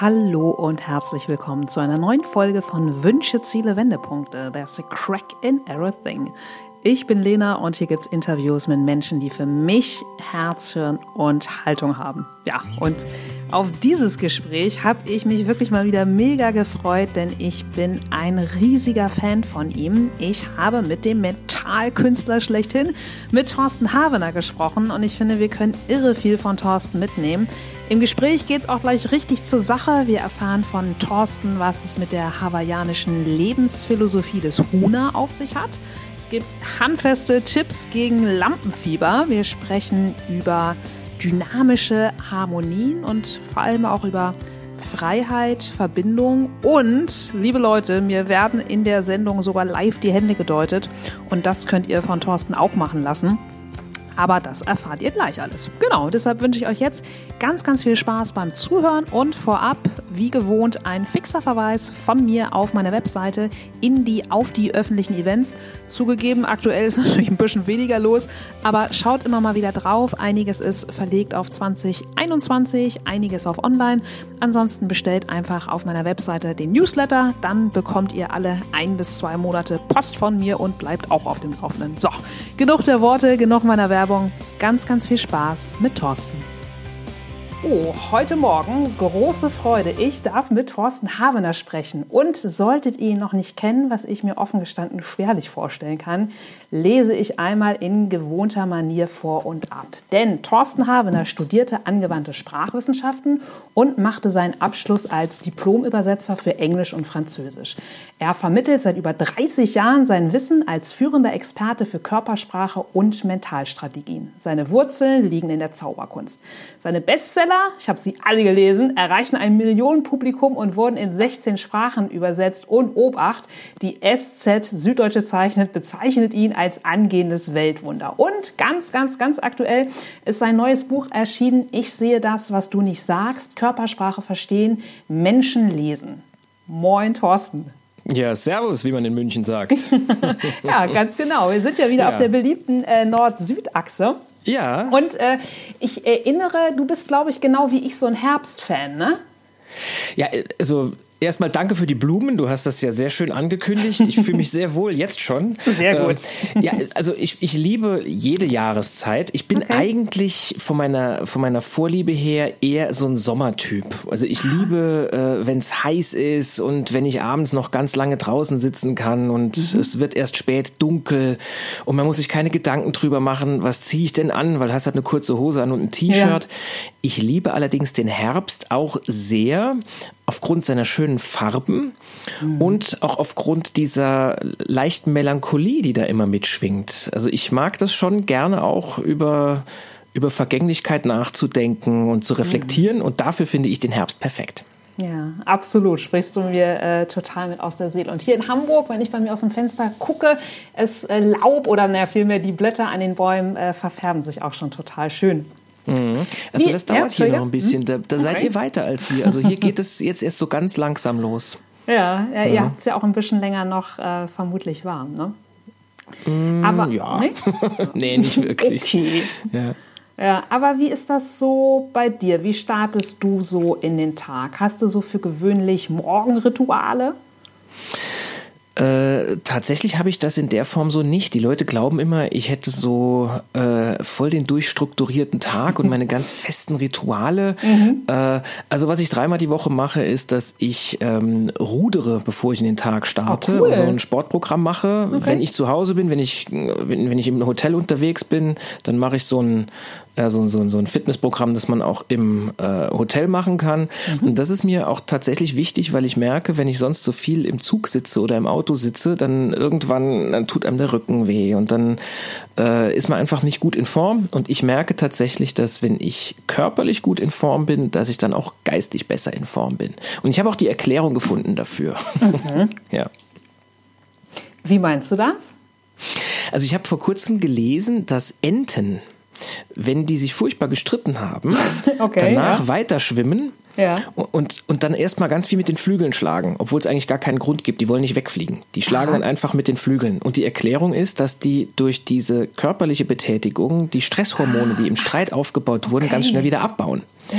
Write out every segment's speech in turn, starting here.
Hallo und herzlich willkommen zu einer neuen Folge von Wünsche, Ziele, Wendepunkte. There's a crack in everything. Ich bin Lena und hier gibt's Interviews mit Menschen, die für mich Herz, Hirn und Haltung haben. Ja, und auf dieses Gespräch habe ich mich wirklich mal wieder mega gefreut, denn ich bin ein riesiger Fan von ihm. Ich habe mit dem Mentalkünstler schlechthin, mit Thorsten Havener gesprochen und ich finde, wir können irre viel von Thorsten mitnehmen. Im Gespräch geht es auch gleich richtig zur Sache. Wir erfahren von Thorsten, was es mit der hawaiianischen Lebensphilosophie des Huna auf sich hat. Es gibt handfeste Tipps gegen Lampenfieber. Wir sprechen über dynamische Harmonien und vor allem auch über Freiheit, Verbindung und, liebe Leute, mir werden in der Sendung sogar live die Hände gedeutet und das könnt ihr von Thorsten auch machen lassen. Aber das erfahrt ihr gleich alles. Genau, deshalb wünsche ich euch jetzt ganz, ganz viel Spaß beim Zuhören und vorab, wie gewohnt, ein fixer Verweis von mir auf meiner Webseite in die, auf die öffentlichen Events. Zugegeben, aktuell ist natürlich ein bisschen weniger los, aber schaut immer mal wieder drauf. Einiges ist verlegt auf 2021, einiges auf online. Ansonsten bestellt einfach auf meiner Webseite den Newsletter, dann bekommt ihr alle ein bis zwei Monate Post von mir und bleibt auch auf dem Laufenden. So, genug der Worte, genug meiner Werbung. Werbung. Ganz, ganz viel Spaß mit Thorsten. Oh, heute Morgen große Freude. Ich darf mit Thorsten Havener sprechen. Und solltet ihr ihn noch nicht kennen, was ich mir offen gestanden schwerlich vorstellen kann, lese ich einmal in gewohnter Manier vor und ab. Denn Thorsten Havener studierte angewandte Sprachwissenschaften und machte seinen Abschluss als Diplomübersetzer für Englisch und Französisch. Er vermittelt seit über 30 Jahren sein Wissen als führender Experte für Körpersprache und Mentalstrategien. Seine Wurzeln liegen in der Zauberkunst. Seine Bestseller Bestseller, ich habe sie alle gelesen, erreichen ein Millionenpublikum und wurden in 16 Sprachen übersetzt. Und Obacht, die SZ Süddeutsche Zeichnet bezeichnet ihn als angehendes Weltwunder. Und ganz, ganz, ganz aktuell ist sein neues Buch erschienen. Ich sehe das, was du nicht sagst. Körpersprache verstehen, Menschen lesen. Moin, Thorsten. Ja, Servus, wie man in München sagt. ja, ganz genau. Wir sind ja wieder ja. auf der beliebten äh, Nord-Süd-Achse. Ja. Und äh, ich erinnere, du bist, glaube ich, genau wie ich so ein Herbstfan, ne? Ja, also Erstmal danke für die Blumen. Du hast das ja sehr schön angekündigt. Ich fühle mich sehr wohl jetzt schon. Sehr gut. Ähm, ja, also ich, ich liebe jede Jahreszeit. Ich bin okay. eigentlich von meiner, von meiner Vorliebe her eher so ein Sommertyp. Also ich liebe, äh, wenn es heiß ist und wenn ich abends noch ganz lange draußen sitzen kann und mhm. es wird erst spät dunkel und man muss sich keine Gedanken drüber machen, was ziehe ich denn an, weil du hast halt eine kurze Hose an und ein T-Shirt. Ja. Ich liebe allerdings den Herbst auch sehr aufgrund seiner schönen Farben mhm. und auch aufgrund dieser leichten Melancholie, die da immer mitschwingt. Also ich mag das schon gerne auch über über Vergänglichkeit nachzudenken und zu reflektieren mhm. und dafür finde ich den Herbst perfekt. Ja, absolut. Sprichst du mir äh, total mit aus der Seele. Und hier in Hamburg, wenn ich bei mir aus dem Fenster gucke, es äh, Laub oder naja, vielmehr die Blätter an den Bäumen äh, verfärben sich auch schon total schön. Mhm. Also Wie? das dauert ja, hier noch ein bisschen. Da, da okay. seid ihr weiter als wir. Also hier geht es jetzt erst so ganz langsam los. Ja, ja, ihr habt es ja auch ein bisschen länger noch äh, vermutlich warm, ne? Mm, aber ja. Nee? nee, nicht wirklich. Okay. Ja. Ja, aber wie ist das so bei dir? Wie startest du so in den Tag? Hast du so für gewöhnlich Morgenrituale? Äh, tatsächlich habe ich das in der Form so nicht. Die Leute glauben immer, ich hätte so äh, voll den durchstrukturierten Tag und meine ganz festen Rituale. Mhm. Äh, also was ich dreimal die Woche mache, ist, dass ich ähm, rudere, bevor ich in den Tag starte oh, cool. und so ein Sportprogramm mache. Okay. Wenn ich zu Hause bin, wenn ich, wenn, wenn ich im Hotel unterwegs bin, dann mache ich so ein, äh, so, so, so ein Fitnessprogramm, das man auch im äh, Hotel machen kann. Mhm. Und das ist mir auch tatsächlich wichtig, weil ich merke, wenn ich sonst so viel im Zug sitze oder im Auto sitze, dann irgendwann dann tut einem der Rücken weh und dann äh, ist man einfach nicht gut in Form. Und ich merke tatsächlich, dass wenn ich körperlich gut in Form bin, dass ich dann auch geistig besser in Form bin. Und ich habe auch die Erklärung gefunden dafür. Mhm. ja. Wie meinst du das? Also ich habe vor kurzem gelesen, dass Enten wenn die sich furchtbar gestritten haben, okay, danach ja. weiter schwimmen ja. und, und dann erstmal ganz viel mit den Flügeln schlagen, obwohl es eigentlich gar keinen Grund gibt. Die wollen nicht wegfliegen. Die schlagen Aha. dann einfach mit den Flügeln. Und die Erklärung ist, dass die durch diese körperliche Betätigung die Stresshormone, die im Streit aufgebaut wurden, okay. ganz schnell wieder abbauen. Ja.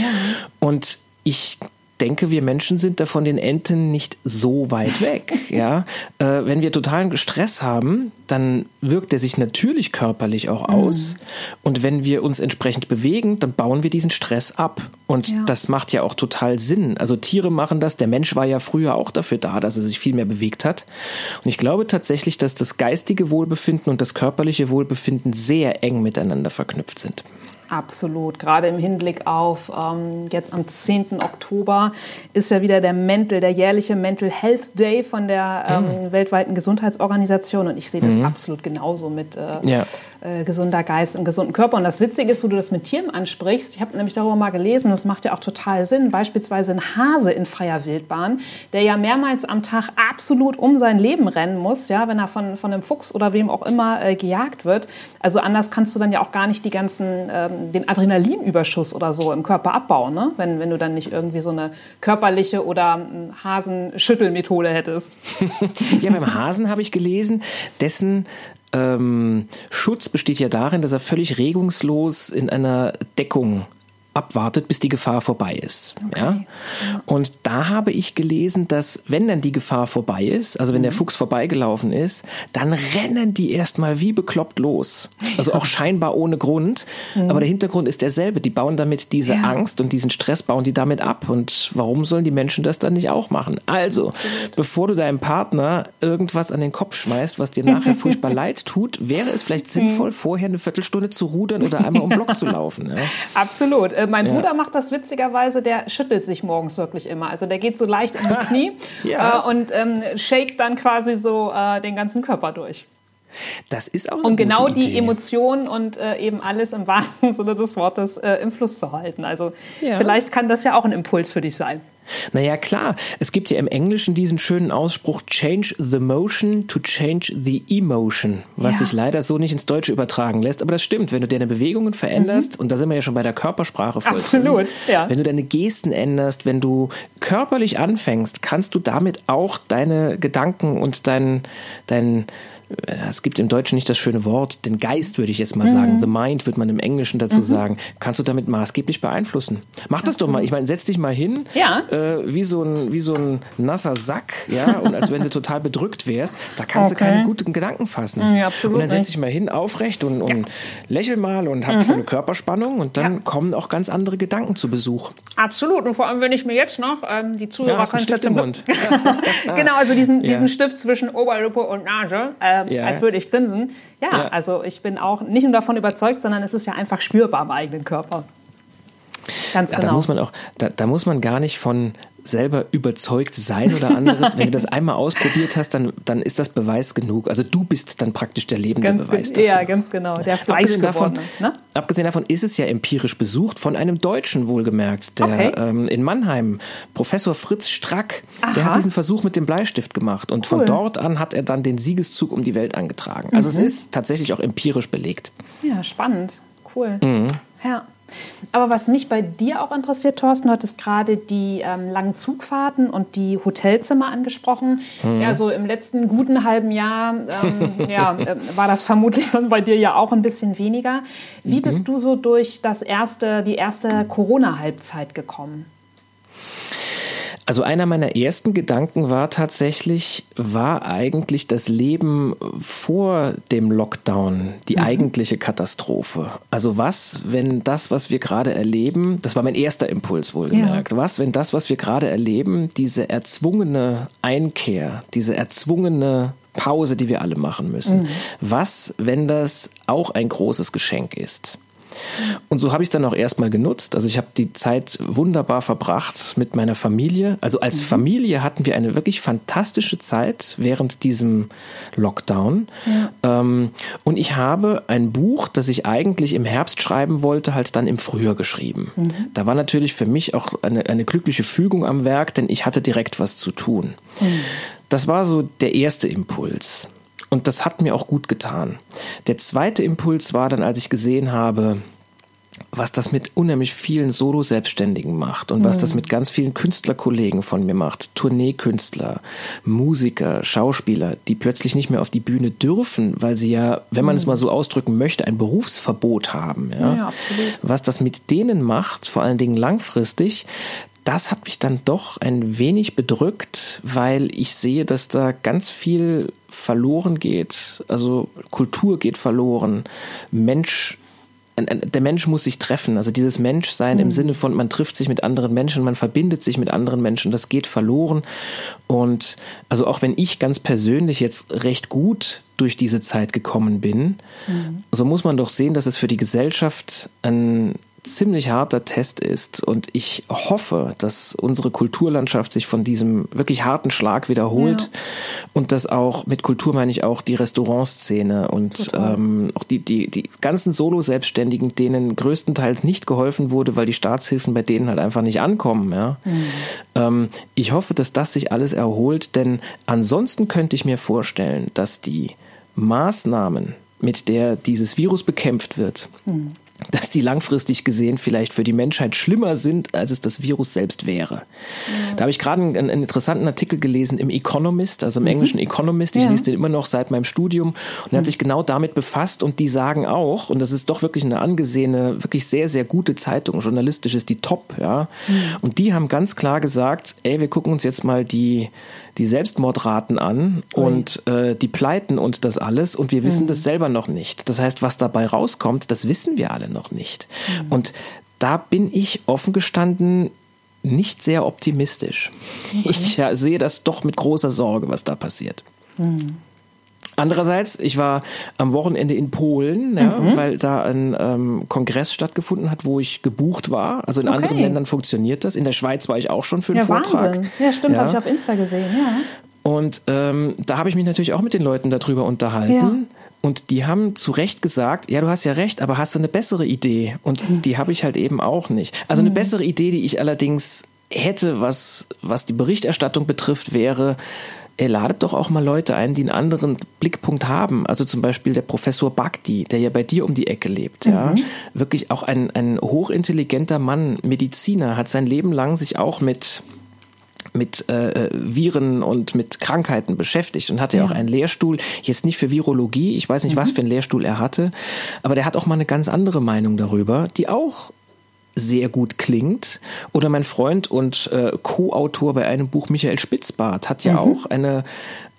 Und ich denke, wir Menschen sind da von den Enten nicht so weit weg. ja, äh, wenn wir totalen Stress haben, dann wirkt er sich natürlich körperlich auch mhm. aus. Mhm. Und wenn wir uns entsprechend bewegen, dann bauen wir diesen Stress ab. Und ja. das macht ja auch total Sinn. Also Tiere machen das. Der Mensch war ja früher auch dafür da, dass er sich viel mehr bewegt hat. Und ich glaube tatsächlich, dass das geistige Wohlbefinden und das körperliche Wohlbefinden sehr eng miteinander verknüpft sind. Absolut. Gerade im Hinblick auf ähm, jetzt am 10. Oktober ist ja wieder der Mental, der jährliche Mental Health Day von der ähm, mhm. weltweiten Gesundheitsorganisation. Und ich sehe das mhm. absolut genauso mit äh, ja. äh, gesunder Geist und gesunden Körper. Und das Witzige ist, wo du das mit Tieren ansprichst. Ich habe nämlich darüber mal gelesen, und es macht ja auch total Sinn. Beispielsweise ein Hase in freier Wildbahn, der ja mehrmals am Tag absolut um sein Leben rennen muss, ja, wenn er von, von einem Fuchs oder wem auch immer äh, gejagt wird. Also anders kannst du dann ja auch gar nicht die ganzen ähm, den Adrenalinüberschuss oder so im Körper abbauen, ne? wenn, wenn du dann nicht irgendwie so eine körperliche oder hm, Hasenschüttelmethode hättest. ja, beim Hasen habe ich gelesen, dessen ähm, Schutz besteht ja darin, dass er völlig regungslos in einer Deckung abwartet, bis die Gefahr vorbei ist. Okay. Ja? Und da habe ich gelesen, dass wenn dann die Gefahr vorbei ist, also wenn mhm. der Fuchs vorbeigelaufen ist, dann rennen die erstmal wie bekloppt los. Also auch scheinbar ohne Grund. Mhm. Aber der Hintergrund ist derselbe. Die bauen damit diese ja. Angst und diesen Stress bauen die damit ab. Und warum sollen die Menschen das dann nicht auch machen? Also, Absolut. bevor du deinem Partner irgendwas an den Kopf schmeißt, was dir nachher furchtbar leid tut, wäre es vielleicht sinnvoll, mhm. vorher eine Viertelstunde zu rudern oder einmal um Block zu laufen. Ja? Absolut. Äh, mein ja. Bruder macht das witzigerweise, der schüttelt sich morgens wirklich immer. Also der geht so leicht in die Knie ja. äh, und ähm, shakt dann quasi so äh, den ganzen Körper durch. Das ist auch eine Und genau die Idee. Emotionen und äh, eben alles im wahrsten Sinne des Wortes äh, im Fluss zu halten. Also ja. vielleicht kann das ja auch ein Impuls für dich sein. Naja, klar. Es gibt ja im Englischen diesen schönen Ausspruch, change the motion to change the emotion, was ja. sich leider so nicht ins Deutsche übertragen lässt. Aber das stimmt, wenn du deine Bewegungen veränderst, mhm. und da sind wir ja schon bei der Körpersprache voll Absolut, ja. Wenn du deine Gesten änderst, wenn du körperlich anfängst, kannst du damit auch deine Gedanken und dein, dein, es gibt im Deutschen nicht das schöne Wort, den Geist würde ich jetzt mal mhm. sagen, the mind würde man im Englischen dazu mhm. sagen, kannst du damit maßgeblich beeinflussen. Mach das doch mal. Ich meine, setz dich mal hin, ja. äh, wie so ein wie so ein nasser Sack, ja, und als wenn du total bedrückt wärst, da kannst okay. du keine guten Gedanken fassen. Ja, und dann setz dich mal hin, aufrecht und, und ja. lächel mal und hab mhm. volle Körperspannung und dann kommen auch ganz andere Gedanken zu Besuch. Absolut. Und vor allem, wenn ich mir jetzt noch ähm, die Zuhörer ja, können Stift im Mund. genau, also diesen, diesen Stift zwischen Oberlippe und Nase. Äh, äh, ja. als würde ich grinsen. Ja, ja, also ich bin auch nicht nur davon überzeugt, sondern es ist ja einfach spürbar im eigenen Körper. Ganz genau. Da muss man auch, da, da muss man gar nicht von selber überzeugt sein oder anderes. Wenn du das einmal ausprobiert hast, dann, dann ist das Beweis genug. Also du bist dann praktisch der lebende ganz Beweis dafür. Ja, ganz genau. Der abgesehen davon, ne? abgesehen davon ist es ja empirisch besucht von einem Deutschen wohlgemerkt, der okay. ähm, in Mannheim, Professor Fritz Strack, Aha. der hat diesen Versuch mit dem Bleistift gemacht und cool. von dort an hat er dann den Siegeszug um die Welt angetragen. Also mhm. es ist tatsächlich auch empirisch belegt. Ja, spannend. Cool. Mhm. Ja. Aber was mich bei dir auch interessiert, Thorsten, du hattest gerade die ähm, langen Zugfahrten und die Hotelzimmer angesprochen. Mhm. Ja, so im letzten guten halben Jahr ähm, ja, äh, war das vermutlich dann bei dir ja auch ein bisschen weniger. Wie mhm. bist du so durch das erste, die erste Corona-Halbzeit gekommen? Also einer meiner ersten Gedanken war tatsächlich, war eigentlich das Leben vor dem Lockdown die mhm. eigentliche Katastrophe? Also was, wenn das, was wir gerade erleben, das war mein erster Impuls wohlgemerkt, ja. was, wenn das, was wir gerade erleben, diese erzwungene Einkehr, diese erzwungene Pause, die wir alle machen müssen, mhm. was, wenn das auch ein großes Geschenk ist? Und so habe ich es dann auch erstmal genutzt. Also ich habe die Zeit wunderbar verbracht mit meiner Familie. Also als mhm. Familie hatten wir eine wirklich fantastische Zeit während diesem Lockdown. Ja. Ähm, und ich habe ein Buch, das ich eigentlich im Herbst schreiben wollte, halt dann im Frühjahr geschrieben. Mhm. Da war natürlich für mich auch eine, eine glückliche Fügung am Werk, denn ich hatte direkt was zu tun. Mhm. Das war so der erste Impuls. Und das hat mir auch gut getan. Der zweite Impuls war dann, als ich gesehen habe, was das mit unheimlich vielen Solo-Selbstständigen macht und was das mhm. mit ganz vielen Künstlerkollegen von mir macht. Tourneekünstler, Musiker, Schauspieler, die plötzlich nicht mehr auf die Bühne dürfen, weil sie ja, wenn man mhm. es mal so ausdrücken möchte, ein Berufsverbot haben. Ja? ja, was das mit denen macht, vor allen Dingen langfristig, das hat mich dann doch ein wenig bedrückt, weil ich sehe, dass da ganz viel verloren geht. Also Kultur geht verloren. Mensch der Mensch muss sich treffen. Also dieses Menschsein mhm. im Sinne von, man trifft sich mit anderen Menschen, man verbindet sich mit anderen Menschen, das geht verloren. Und also auch wenn ich ganz persönlich jetzt recht gut durch diese Zeit gekommen bin, mhm. so muss man doch sehen, dass es für die Gesellschaft ein ziemlich harter Test ist. Und ich hoffe, dass unsere Kulturlandschaft sich von diesem wirklich harten Schlag wiederholt. Ja. Und dass auch, mit Kultur meine ich auch die Restaurantszene und ähm, auch die, die, die ganzen Solo-Selbstständigen, denen größtenteils nicht geholfen wurde, weil die Staatshilfen bei denen halt einfach nicht ankommen. Ja? Mhm. Ähm, ich hoffe, dass das sich alles erholt, denn ansonsten könnte ich mir vorstellen, dass die Maßnahmen, mit der dieses Virus bekämpft wird, mhm dass die langfristig gesehen vielleicht für die Menschheit schlimmer sind, als es das Virus selbst wäre. Ja. Da habe ich gerade einen, einen, interessanten Artikel gelesen im Economist, also im mhm. englischen Economist. Ich ja. lese den immer noch seit meinem Studium und er mhm. hat sich genau damit befasst und die sagen auch, und das ist doch wirklich eine angesehene, wirklich sehr, sehr gute Zeitung, journalistisch ist die top, ja. Mhm. Und die haben ganz klar gesagt, ey, wir gucken uns jetzt mal die die Selbstmordraten an Ui. und äh, die Pleiten und das alles und wir wissen mhm. das selber noch nicht. Das heißt, was dabei rauskommt, das wissen wir alle noch nicht. Mhm. Und da bin ich offen gestanden nicht sehr optimistisch. Okay. Ich ja, sehe das doch mit großer Sorge, was da passiert. Mhm. Andererseits, ich war am Wochenende in Polen, ja, mhm. weil da ein ähm, Kongress stattgefunden hat, wo ich gebucht war. Also in okay. anderen Ländern funktioniert das. In der Schweiz war ich auch schon für einen ja, Vortrag. Wahnsinn. Ja, stimmt, ja. habe ich auf Insta gesehen, ja. Und ähm, da habe ich mich natürlich auch mit den Leuten darüber unterhalten. Ja. Und die haben zu Recht gesagt, ja, du hast ja recht, aber hast du eine bessere Idee? Und mhm. die habe ich halt eben auch nicht. Also eine mhm. bessere Idee, die ich allerdings hätte, was, was die Berichterstattung betrifft, wäre, er ladet doch auch mal Leute ein, die einen anderen Blickpunkt haben. Also zum Beispiel der Professor Bhakti, der ja bei dir um die Ecke lebt, mhm. ja. Wirklich auch ein, ein hochintelligenter Mann, Mediziner, hat sein Leben lang sich auch mit mit äh, Viren und mit Krankheiten beschäftigt und hatte ja auch einen Lehrstuhl, jetzt nicht für Virologie, ich weiß nicht, mhm. was für einen Lehrstuhl er hatte, aber der hat auch mal eine ganz andere Meinung darüber, die auch sehr gut klingt. Oder mein Freund und äh, Co-Autor bei einem Buch Michael Spitzbart hat ja mhm. auch eine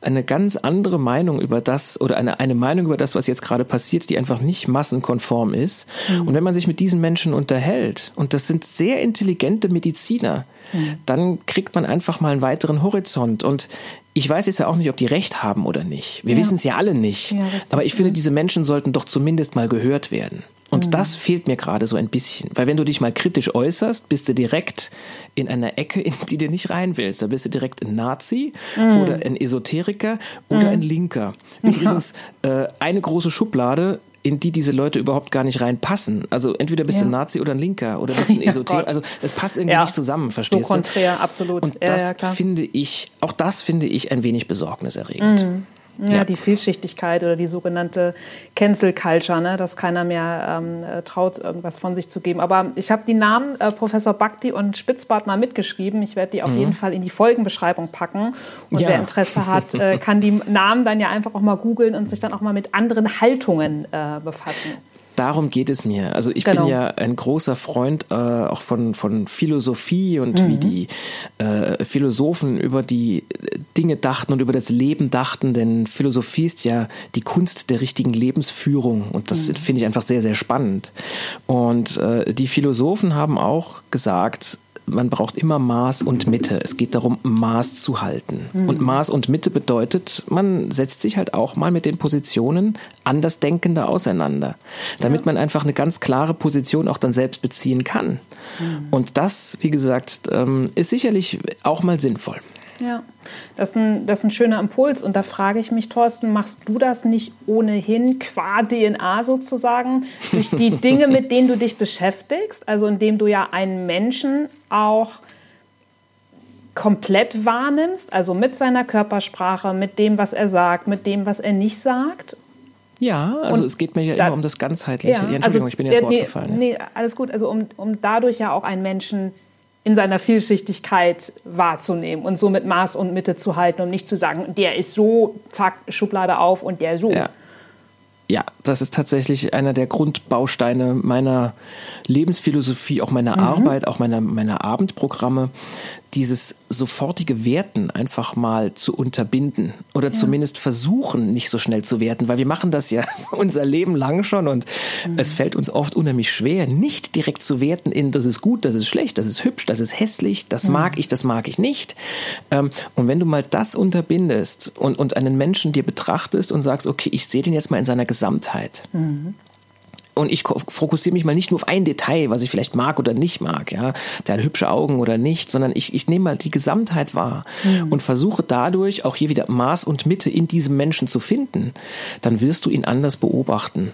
eine ganz andere Meinung über das oder eine, eine Meinung über das, was jetzt gerade passiert, die einfach nicht massenkonform ist. Mhm. Und wenn man sich mit diesen Menschen unterhält, und das sind sehr intelligente Mediziner, mhm. dann kriegt man einfach mal einen weiteren Horizont. Und ich weiß jetzt ja auch nicht, ob die recht haben oder nicht. Wir ja. wissen es ja alle nicht. Ja, Aber ich finde, diese Menschen sollten doch zumindest mal gehört werden. Und mhm. das fehlt mir gerade so ein bisschen. Weil wenn du dich mal kritisch äußerst, bist du direkt in einer Ecke, in die du nicht rein willst. Da bist du direkt ein Nazi mhm. oder ein Esoteriker oder mhm. ein Linker. Übrigens, ja. äh, eine große Schublade, in die diese Leute überhaupt gar nicht reinpassen. Also entweder bist du ja. ein Nazi oder ein Linker oder bist du ein Esoteriker. also das passt irgendwie ja. nicht zusammen, verstehst so konträr, du? absolut. Und das finde ich, auch das finde ich ein wenig besorgniserregend. Mhm. Ja, ja, die Vielschichtigkeit oder die sogenannte Cancel Culture, ne, dass keiner mehr ähm, äh, traut, irgendwas von sich zu geben. Aber ich habe die Namen äh, Professor Bakti und Spitzbart mal mitgeschrieben. Ich werde die auf mhm. jeden Fall in die Folgenbeschreibung packen. Und ja. wer Interesse hat, äh, kann die Namen dann ja einfach auch mal googeln und sich dann auch mal mit anderen Haltungen äh, befassen. Darum geht es mir. Also ich genau. bin ja ein großer Freund äh, auch von, von Philosophie und mhm. wie die äh, Philosophen über die Dinge dachten und über das Leben dachten, denn Philosophie ist ja die Kunst der richtigen Lebensführung und das mhm. finde ich einfach sehr, sehr spannend. Und äh, die Philosophen haben auch gesagt, man braucht immer Maß und Mitte. Es geht darum, Maß zu halten. Mhm. Und Maß und Mitte bedeutet, man setzt sich halt auch mal mit den Positionen Andersdenkender auseinander, damit ja. man einfach eine ganz klare Position auch dann selbst beziehen kann. Mhm. Und das, wie gesagt, ähm, ist sicherlich auch mal sinnvoll. Ja, das ist, ein, das ist ein schöner Impuls. Und da frage ich mich, Thorsten, machst du das nicht ohnehin qua DNA sozusagen durch die Dinge, mit denen du dich beschäftigst? Also indem du ja einen Menschen auch komplett wahrnimmst, also mit seiner Körpersprache, mit dem, was er sagt, mit dem, was er nicht sagt? Ja, also und es geht mir ja immer um das Ganzheitliche. Ja, Entschuldigung, also, ich bin jetzt Wort nee, gefallen. Nee, alles gut. Also um, um dadurch ja auch einen Menschen in seiner Vielschichtigkeit wahrzunehmen und so mit Maß und Mitte zu halten und nicht zu sagen, der ist so, zack, Schublade auf und der so. Ja. ja, das ist tatsächlich einer der Grundbausteine meiner Lebensphilosophie, auch meiner mhm. Arbeit, auch meiner, meiner Abendprogramme, dieses sofortige Werten einfach mal zu unterbinden oder ja. zumindest versuchen, nicht so schnell zu werten, weil wir machen das ja unser Leben lang schon und mhm. es fällt uns oft unheimlich schwer, nicht direkt zu werten in, das ist gut, das ist schlecht, das ist hübsch, das ist hässlich, das mhm. mag ich, das mag ich nicht. Ähm, und wenn du mal das unterbindest und, und einen Menschen dir betrachtest und sagst, okay, ich sehe den jetzt mal in seiner Gesamtheit. Mhm und ich fokussiere mich mal nicht nur auf ein Detail, was ich vielleicht mag oder nicht mag, ja, der hat hübsche Augen oder nicht, sondern ich, ich nehme mal die Gesamtheit wahr mhm. und versuche dadurch auch hier wieder Maß und Mitte in diesem Menschen zu finden, dann wirst du ihn anders beobachten.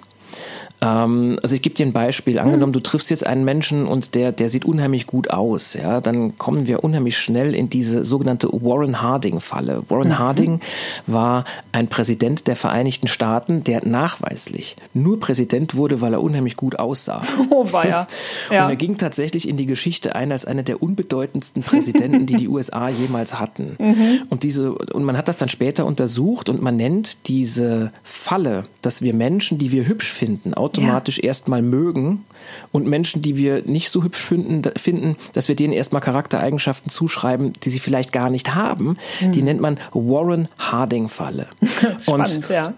Ähm, also ich gebe dir ein Beispiel. Angenommen, du triffst jetzt einen Menschen und der, der sieht unheimlich gut aus, ja, dann kommen wir unheimlich schnell in diese sogenannte Warren Harding-Falle. Warren mhm. Harding war ein Präsident der Vereinigten Staaten, der nachweislich nur Präsident wurde, weil er unheimlich gut aussah. Oh, war ja. Und er ging tatsächlich in die Geschichte ein als einer der unbedeutendsten Präsidenten, die die USA jemals hatten. Mhm. Und diese, und man hat das dann später untersucht und man nennt diese Falle, dass wir Menschen, die wir hübsch finden, automatisch ja. erstmal mögen und Menschen, die wir nicht so hübsch finden, finden, dass wir denen erstmal Charaktereigenschaften zuschreiben, die sie vielleicht gar nicht haben, mhm. die nennt man Warren Harding Falle. Spannend, und ja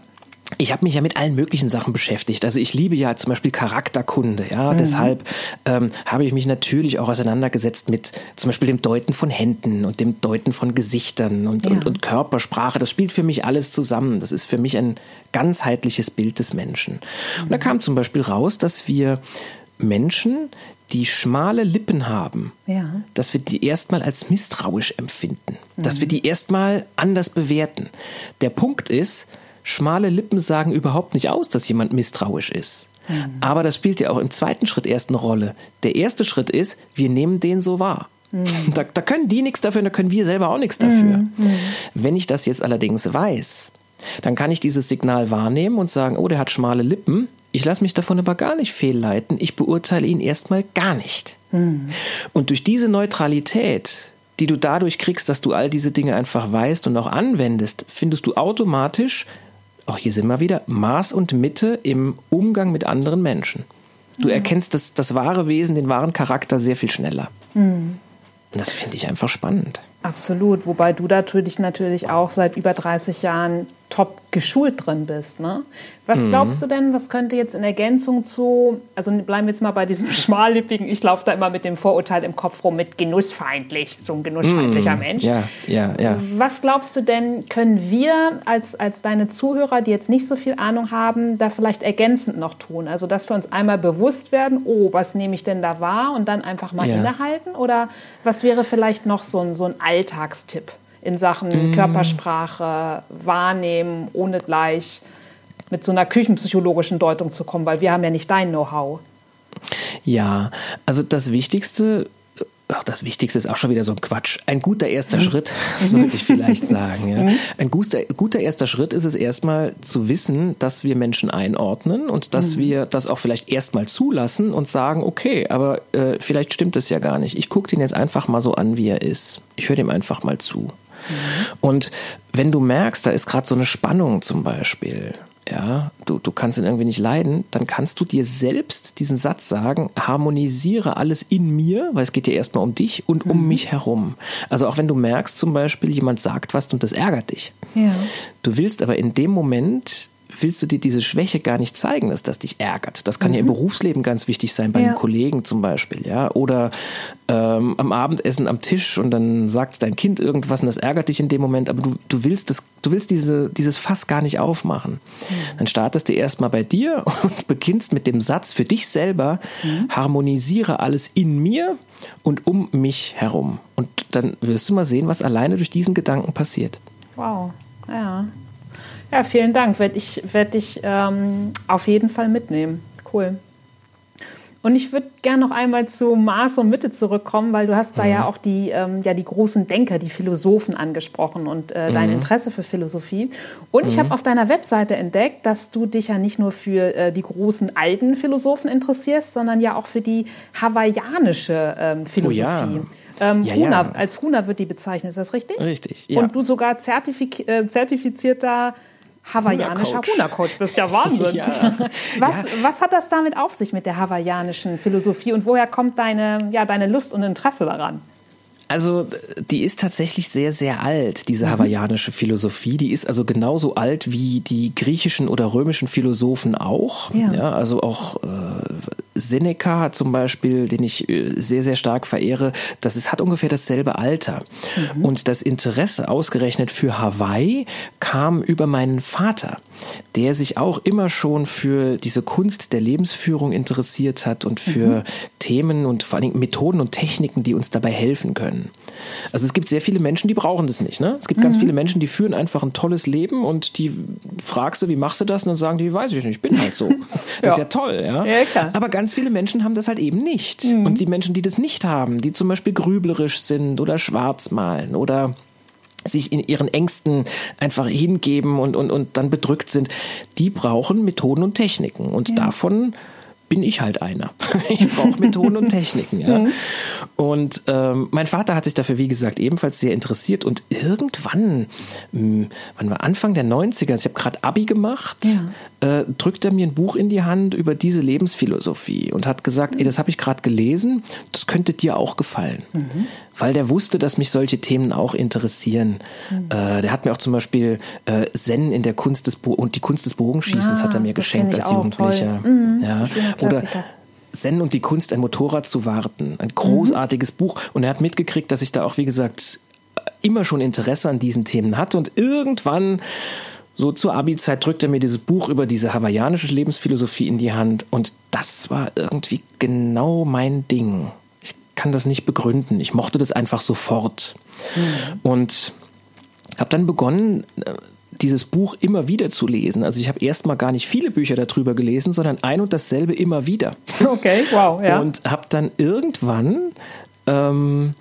ich habe mich ja mit allen möglichen Sachen beschäftigt. Also ich liebe ja zum Beispiel Charakterkunde, ja. Mhm. Deshalb ähm, habe ich mich natürlich auch auseinandergesetzt mit zum Beispiel dem Deuten von Händen und dem Deuten von Gesichtern und, ja. und, und Körpersprache. Das spielt für mich alles zusammen. Das ist für mich ein ganzheitliches Bild des Menschen. Mhm. Und da kam zum Beispiel raus, dass wir Menschen, die schmale Lippen haben, ja. dass wir die erstmal als misstrauisch empfinden, mhm. dass wir die erstmal anders bewerten. Der Punkt ist, schmale Lippen sagen überhaupt nicht aus, dass jemand misstrauisch ist. Mhm. Aber das spielt ja auch im zweiten Schritt erst eine Rolle. Der erste Schritt ist, wir nehmen den so wahr. Mhm. Da, da, können die nichts dafür, da können wir selber auch nichts dafür. Mhm. Wenn ich das jetzt allerdings weiß, dann kann ich dieses Signal wahrnehmen und sagen, oh, der hat schmale Lippen. Ich lasse mich davon aber gar nicht fehlleiten. Ich beurteile ihn erstmal gar nicht. Mhm. Und durch diese Neutralität die du dadurch kriegst, dass du all diese Dinge einfach weißt und auch anwendest, findest du automatisch auch hier sind wir wieder, Maß und Mitte im Umgang mit anderen Menschen. Du mhm. erkennst das, das wahre Wesen, den wahren Charakter sehr viel schneller. Mhm. Und das finde ich einfach spannend. Absolut, wobei du natürlich natürlich auch seit über 30 Jahren top geschult drin bist. Ne? Was mhm. glaubst du denn, was könnte jetzt in Ergänzung zu, also bleiben wir jetzt mal bei diesem schmallippigen, ich laufe da immer mit dem Vorurteil im Kopf rum, mit genussfeindlich, so ein genussfeindlicher mhm. Mensch. Ja, ja, ja. Was glaubst du denn, können wir als, als deine Zuhörer, die jetzt nicht so viel Ahnung haben, da vielleicht ergänzend noch tun? Also, dass wir uns einmal bewusst werden, oh, was nehme ich denn da wahr und dann einfach mal ja. innehalten? Oder was wäre vielleicht noch so ein, so ein Alltagstipp? In Sachen mm. Körpersprache wahrnehmen, ohne gleich mit so einer küchenpsychologischen Deutung zu kommen, weil wir haben ja nicht dein Know-how. Ja, also das Wichtigste Ach, das Wichtigste ist auch schon wieder so ein Quatsch. Ein guter erster mhm. Schritt, sollte ich vielleicht sagen. Ja. Mhm. Ein guter, guter erster Schritt ist es erstmal zu wissen, dass wir Menschen einordnen und dass mhm. wir das auch vielleicht erstmal zulassen und sagen, okay, aber äh, vielleicht stimmt es ja gar nicht. Ich gucke den jetzt einfach mal so an, wie er ist. Ich höre dem einfach mal zu. Und wenn du merkst, da ist gerade so eine Spannung zum Beispiel, ja, du, du kannst ihn irgendwie nicht leiden, dann kannst du dir selbst diesen Satz sagen, harmonisiere alles in mir, weil es geht ja erstmal um dich und um mhm. mich herum. Also auch wenn du merkst zum Beispiel, jemand sagt was und das ärgert dich. Ja. Du willst aber in dem Moment willst du dir diese Schwäche gar nicht zeigen, dass das dich ärgert. Das kann mhm. ja im mhm. Berufsleben ganz wichtig sein, bei ja. einem Kollegen zum Beispiel, ja. Oder ähm, am Abendessen am Tisch und dann sagt dein Kind irgendwas und das ärgert dich in dem Moment, aber du, du willst das, du willst diese, dieses Fass gar nicht aufmachen. Mhm. Dann startest du erstmal bei dir und beginnst mit dem Satz für dich selber, mhm. harmonisiere alles in mir und um mich herum. Und dann wirst du mal sehen, was alleine durch diesen Gedanken passiert. Wow, ja. Ja, vielen Dank. Werde ich, werd ich ähm, auf jeden Fall mitnehmen. Cool. Und ich würde gerne noch einmal zu Maß und Mitte zurückkommen, weil du hast da ja mhm. auch die, ähm, ja, die großen Denker, die Philosophen angesprochen und äh, dein mhm. Interesse für Philosophie. Und ich habe mhm. auf deiner Webseite entdeckt, dass du dich ja nicht nur für äh, die großen alten Philosophen interessierst, sondern ja auch für die hawaiianische ähm, Philosophie. Oh ja. Ähm, ja, Huna, ja. Als Huna wird die bezeichnet, ist das richtig? Richtig, ja. Und du sogar zertifiz äh, zertifizierter hawaiianischer Huna-Coach bist. Ja, Wahnsinn. ja. Was, ja. was hat das damit auf sich mit der hawaiianischen Philosophie und woher kommt deine, ja, deine Lust und Interesse daran? Also die ist tatsächlich sehr, sehr alt, diese mhm. hawaiianische Philosophie. Die ist also genauso alt wie die griechischen oder römischen Philosophen auch. Ja, ja also auch äh, Seneca zum Beispiel, den ich äh, sehr, sehr stark verehre, das ist, hat ungefähr dasselbe Alter. Mhm. Und das Interesse ausgerechnet für Hawaii kam über meinen Vater, der sich auch immer schon für diese Kunst der Lebensführung interessiert hat und für mhm. Themen und vor allen Dingen Methoden und Techniken, die uns dabei helfen können. Also es gibt sehr viele Menschen, die brauchen das nicht. Ne? Es gibt mhm. ganz viele Menschen, die führen einfach ein tolles Leben und die fragst du, wie machst du das? Und dann sagen die, weiß ich nicht, ich bin halt so. Das ja. ist ja toll. Ja? ja klar. Aber ganz viele Menschen haben das halt eben nicht. Mhm. Und die Menschen, die das nicht haben, die zum Beispiel grüblerisch sind oder schwarz malen oder sich in ihren Ängsten einfach hingeben und, und, und dann bedrückt sind, die brauchen Methoden und Techniken. Und ja. davon bin ich halt einer. Ich brauche Methoden und Techniken. Ja. Mhm. Und ähm, mein Vater hat sich dafür, wie gesagt, ebenfalls sehr interessiert. Und irgendwann, mh, hm, wann war Anfang der 90er, also ich habe gerade Abi gemacht, ja. äh, drückt er mir ein Buch in die Hand über diese Lebensphilosophie und hat gesagt, ey, das habe ich gerade gelesen, das könnte dir auch gefallen. Mhm weil der wusste, dass mich solche Themen auch interessieren. Mhm. Äh, der hat mir auch zum Beispiel äh, Zen in der Kunst des Bo und die Kunst des Bogenschießens ah, hat er mir geschenkt als Jugendlicher. Mhm, ja. Oder Zen und die Kunst, ein Motorrad zu warten. Ein großartiges mhm. Buch. Und er hat mitgekriegt, dass ich da auch, wie gesagt, immer schon Interesse an diesen Themen hatte. Und irgendwann, so zur Abi-Zeit, drückt er mir dieses Buch über diese hawaiianische Lebensphilosophie in die Hand. Und das war irgendwie genau mein Ding kann das nicht begründen. Ich mochte das einfach sofort. Mhm. Und habe dann begonnen, äh, dieses Buch immer wieder zu lesen. Also ich habe erstmal gar nicht viele Bücher darüber gelesen, sondern ein und dasselbe immer wieder. Okay, wow, ja. Und habe dann irgendwann ähm,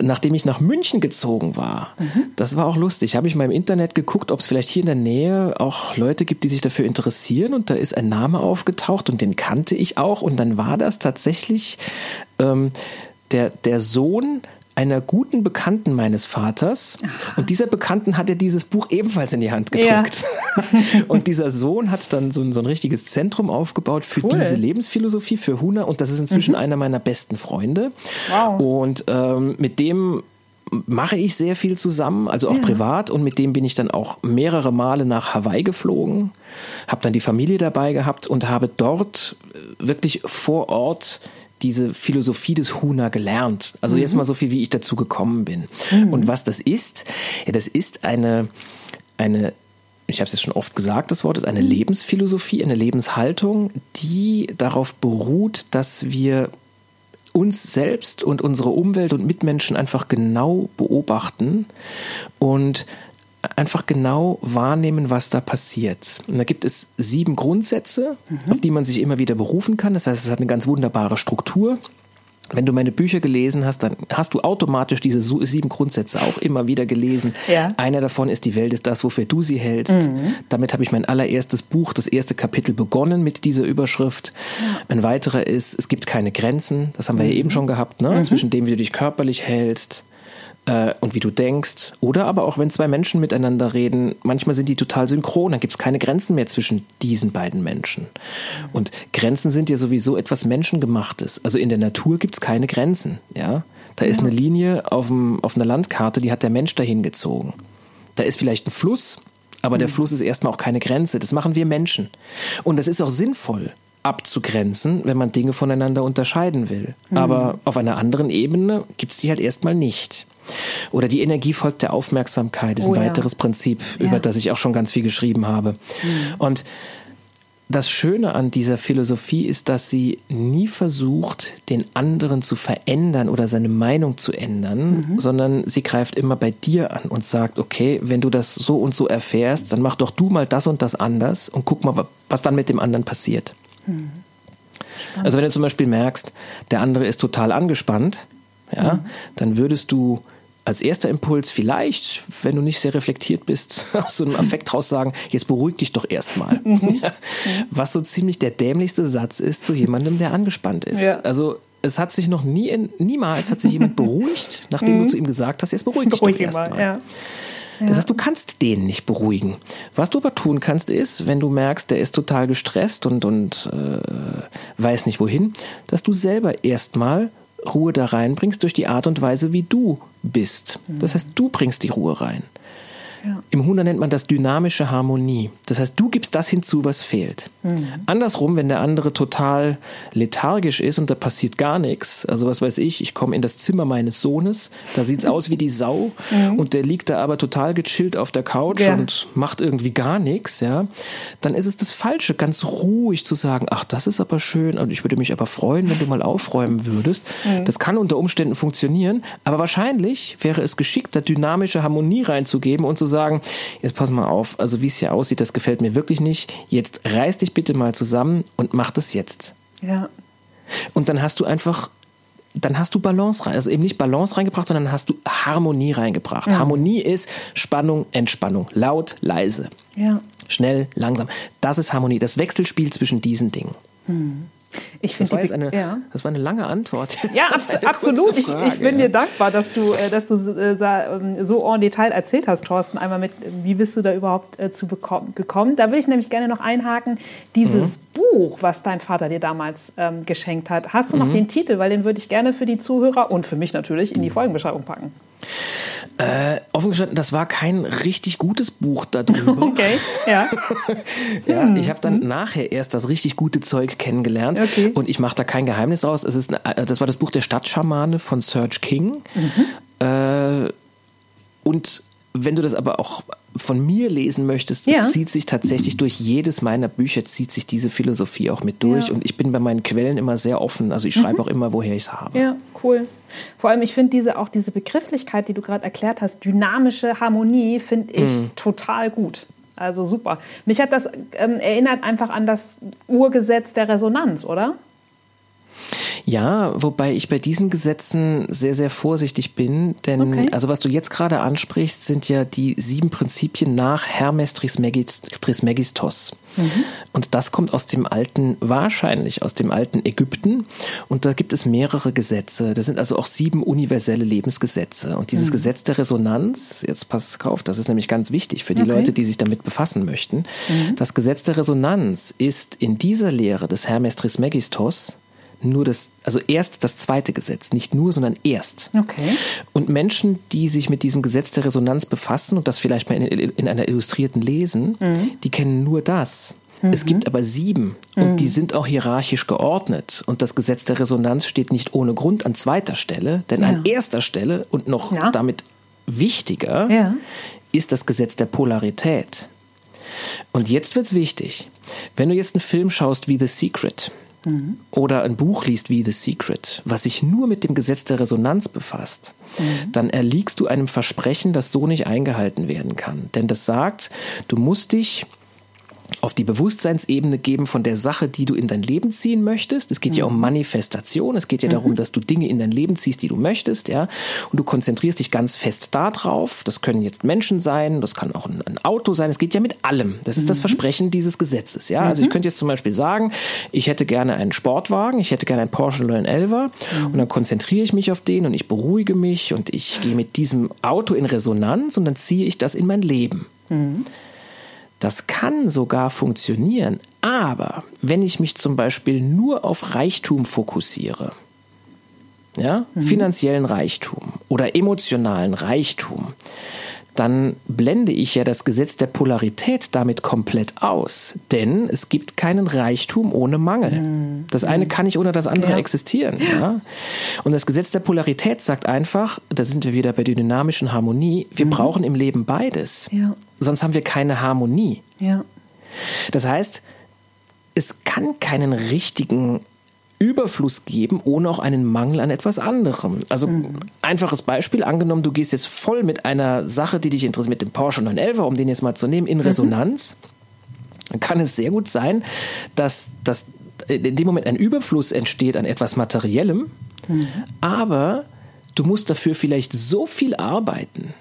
nachdem ich nach München gezogen war. Mhm. Das war auch lustig. Habe ich mal im Internet geguckt, ob es vielleicht hier in der Nähe auch Leute gibt, die sich dafür interessieren. Und da ist ein Name aufgetaucht und den kannte ich auch. Und dann war das tatsächlich ähm, der, der Sohn einer guten Bekannten meines Vaters. Und dieser Bekannten hat er dieses Buch ebenfalls in die Hand gedrückt. Ja. und dieser Sohn hat dann so ein, so ein richtiges Zentrum aufgebaut für cool. diese Lebensphilosophie, für Huna. Und das ist inzwischen mhm. einer meiner besten Freunde. Wow. Und ähm, mit dem mache ich sehr viel zusammen, also auch ja. privat. Und mit dem bin ich dann auch mehrere Male nach Hawaii geflogen, habe dann die Familie dabei gehabt und habe dort wirklich vor Ort diese Philosophie des Huna gelernt. Also mhm. jetzt mal so viel, wie ich dazu gekommen bin. Mhm. Und was das ist, ja, das ist eine, eine ich habe es jetzt schon oft gesagt, das Wort ist eine mhm. Lebensphilosophie, eine Lebenshaltung, die darauf beruht, dass wir uns selbst und unsere Umwelt und Mitmenschen einfach genau beobachten und einfach genau wahrnehmen, was da passiert. Und da gibt es sieben Grundsätze, mhm. auf die man sich immer wieder berufen kann. Das heißt, es hat eine ganz wunderbare Struktur. Wenn du meine Bücher gelesen hast, dann hast du automatisch diese sieben Grundsätze auch immer wieder gelesen. Ja. Einer davon ist, die Welt ist das, wofür du sie hältst. Mhm. Damit habe ich mein allererstes Buch, das erste Kapitel begonnen mit dieser Überschrift. Ja. Ein weiterer ist, es gibt keine Grenzen. Das haben wir ja eben mhm. schon gehabt, ne? Mhm. zwischen dem, wie du dich körperlich hältst, äh, und wie du denkst. Oder aber auch wenn zwei Menschen miteinander reden, manchmal sind die total synchron, dann gibt es keine Grenzen mehr zwischen diesen beiden Menschen. Und Grenzen sind ja sowieso etwas Menschengemachtes. Also in der Natur gibt es keine Grenzen. Ja? Da ist eine Linie auf, dem, auf einer Landkarte, die hat der Mensch dahin gezogen. Da ist vielleicht ein Fluss, aber der mhm. Fluss ist erstmal auch keine Grenze. Das machen wir Menschen. Und das ist auch sinnvoll abzugrenzen, wenn man Dinge voneinander unterscheiden will. Mhm. Aber auf einer anderen Ebene gibt es die halt erstmal nicht. Oder die Energie folgt der Aufmerksamkeit ist oh, ein weiteres ja. Prinzip, ja. über das ich auch schon ganz viel geschrieben habe. Mhm. Und das Schöne an dieser Philosophie ist, dass sie nie versucht, den anderen zu verändern oder seine Meinung zu ändern, mhm. sondern sie greift immer bei dir an und sagt, okay, wenn du das so und so erfährst, dann mach doch du mal das und das anders und guck mal, was dann mit dem anderen passiert. Mhm. Also wenn du zum Beispiel merkst, der andere ist total angespannt, ja, mhm. dann würdest du als erster Impuls vielleicht, wenn du nicht sehr reflektiert bist, aus so einem Affekt raus sagen, jetzt beruhig dich doch erstmal. Mhm. Ja. Was so ziemlich der dämlichste Satz ist zu jemandem, der angespannt ist. Ja. Also es hat sich noch nie, niemals hat sich jemand beruhigt, nachdem mhm. du zu ihm gesagt hast, jetzt beruhig dich beruhig doch erstmal. Ja. Das heißt, du kannst den nicht beruhigen. Was du aber tun kannst, ist, wenn du merkst, der ist total gestresst und, und äh, weiß nicht wohin, dass du selber erstmal Ruhe da reinbringst durch die Art und Weise, wie du bist. Das heißt, du bringst die Ruhe rein. Ja. Im Hunder nennt man das dynamische Harmonie. Das heißt, du gibst das hinzu, was fehlt. Mhm. Andersrum, wenn der andere total lethargisch ist und da passiert gar nichts, also was weiß ich, ich komme in das Zimmer meines Sohnes, da sieht's aus wie die Sau mhm. und der liegt da aber total gechillt auf der Couch ja. und macht irgendwie gar nichts, ja, dann ist es das Falsche, ganz ruhig zu sagen, ach, das ist aber schön und ich würde mich aber freuen, wenn du mal aufräumen würdest. Mhm. Das kann unter Umständen funktionieren, aber wahrscheinlich wäre es geschickt, da dynamische Harmonie reinzugeben und zu sagen, jetzt pass mal auf, also wie es hier aussieht, das gefällt mir wirklich nicht. Jetzt reiß dich bitte mal zusammen und mach das jetzt. Ja. Und dann hast du einfach dann hast du Balance rein, also eben nicht Balance reingebracht, sondern hast du Harmonie reingebracht. Ja. Harmonie ist Spannung, Entspannung, laut, leise, ja. schnell, langsam. Das ist Harmonie, das Wechselspiel zwischen diesen Dingen. Hm. Ich das, war jetzt eine, ja. das war eine lange Antwort. Ja, abs absolut. Ich, ich, bin dir dankbar, dass du, äh, dass du äh, ähm, so en Detail erzählt hast, Thorsten. Einmal mit, wie bist du da überhaupt äh, zu gekommen? Da will ich nämlich gerne noch einhaken. Dieses mhm. Buch, was dein Vater dir damals ähm, geschenkt hat, hast du noch mhm. den Titel? Weil den würde ich gerne für die Zuhörer und für mich natürlich in die Folgenbeschreibung packen. Äh, offen gestanden, das war kein richtig gutes Buch darüber. Okay, ja. ja hm. Ich habe dann hm. nachher erst das richtig gute Zeug kennengelernt okay. und ich mache da kein Geheimnis raus. Es ist, eine, das war das Buch der Stadtschamane von Serge King. Mhm. Äh, und wenn du das aber auch von mir lesen möchtest, ja. zieht sich tatsächlich durch jedes meiner Bücher, zieht sich diese Philosophie auch mit durch. Ja. Und ich bin bei meinen Quellen immer sehr offen. Also ich schreibe mhm. auch immer, woher ich es habe. Ja, cool. Vor allem, ich finde diese auch diese Begrifflichkeit, die du gerade erklärt hast, dynamische Harmonie, finde ich mhm. total gut. Also super. Mich hat das ähm, erinnert einfach an das Urgesetz der Resonanz, oder? Ja, wobei ich bei diesen Gesetzen sehr, sehr vorsichtig bin, denn okay. also was du jetzt gerade ansprichst, sind ja die sieben Prinzipien nach Hermes Trismegistos. Mhm. Und das kommt aus dem alten, wahrscheinlich aus dem alten Ägypten. Und da gibt es mehrere Gesetze. Das sind also auch sieben universelle Lebensgesetze. Und dieses mhm. Gesetz der Resonanz, jetzt pass auf, das ist nämlich ganz wichtig für die okay. Leute, die sich damit befassen möchten. Mhm. Das Gesetz der Resonanz ist in dieser Lehre des Hermes Trismegistos nur das, also erst das zweite Gesetz, nicht nur, sondern erst. Okay. Und Menschen, die sich mit diesem Gesetz der Resonanz befassen und das vielleicht mal in, in einer illustrierten lesen, mhm. die kennen nur das. Mhm. Es gibt aber sieben und mhm. die sind auch hierarchisch geordnet. Und das Gesetz der Resonanz steht nicht ohne Grund an zweiter Stelle, denn ja. an erster Stelle und noch ja. damit wichtiger ja. ist das Gesetz der Polarität. Und jetzt wird's wichtig. Wenn du jetzt einen Film schaust wie The Secret, mhm. oder ein Buch liest wie The Secret, was sich nur mit dem Gesetz der Resonanz befasst, mhm. dann erliegst du einem Versprechen, das so nicht eingehalten werden kann. Denn das sagt, du musst dich auf die Bewusstseinsebene geben von der Sache, die du in dein Leben ziehen möchtest. Es geht mhm. ja um mhm. Manifestation. Es geht ja darum, mhm. dass du Dinge in dein Leben ziehst, die du möchtest, ja. Und du konzentrierst dich ganz fest darauf. Das können jetzt Menschen sein, das kann auch ein, Auto sein. Es geht ja mit allem. Das ist mhm. das Versprechen dieses Gesetzes, ja. Also ich mhm. könnte jetzt zum Beispiel sagen, ich hätte gerne einen Sportwagen, ich hätte gerne einen Porsche 911 und dann konzentriere ich mich auf den und ich beruhige mich und ich gehe mit diesem Auto in Resonanz und dann ziehe ich das in mein Leben. Das kann sogar funktionieren, aber wenn ich mich zum Beispiel nur auf Reichtum fokussiere, ja, mhm. finanziellen Reichtum oder emotionalen Reichtum, dann blende ich ja das Gesetz der Polarität damit komplett aus. Denn es gibt keinen Reichtum ohne Mangel. Mhm. Das eine kann nicht ohne das andere ja. existieren. Ja? Und das Gesetz der Polarität sagt einfach, da sind wir wieder bei der dynamischen Harmonie, wir mhm. brauchen im Leben beides. Ja. Sonst haben wir keine Harmonie. Das heißt, es kann keinen richtigen Überfluss geben, ohne auch einen Mangel an etwas anderem. Also mhm. einfaches Beispiel, angenommen, du gehst jetzt voll mit einer Sache, die dich interessiert, mit dem Porsche 911, um den jetzt mal zu nehmen, in mhm. Resonanz, dann kann es sehr gut sein, dass, dass in dem Moment ein Überfluss entsteht an etwas Materiellem, mhm. aber du musst dafür vielleicht so viel arbeiten,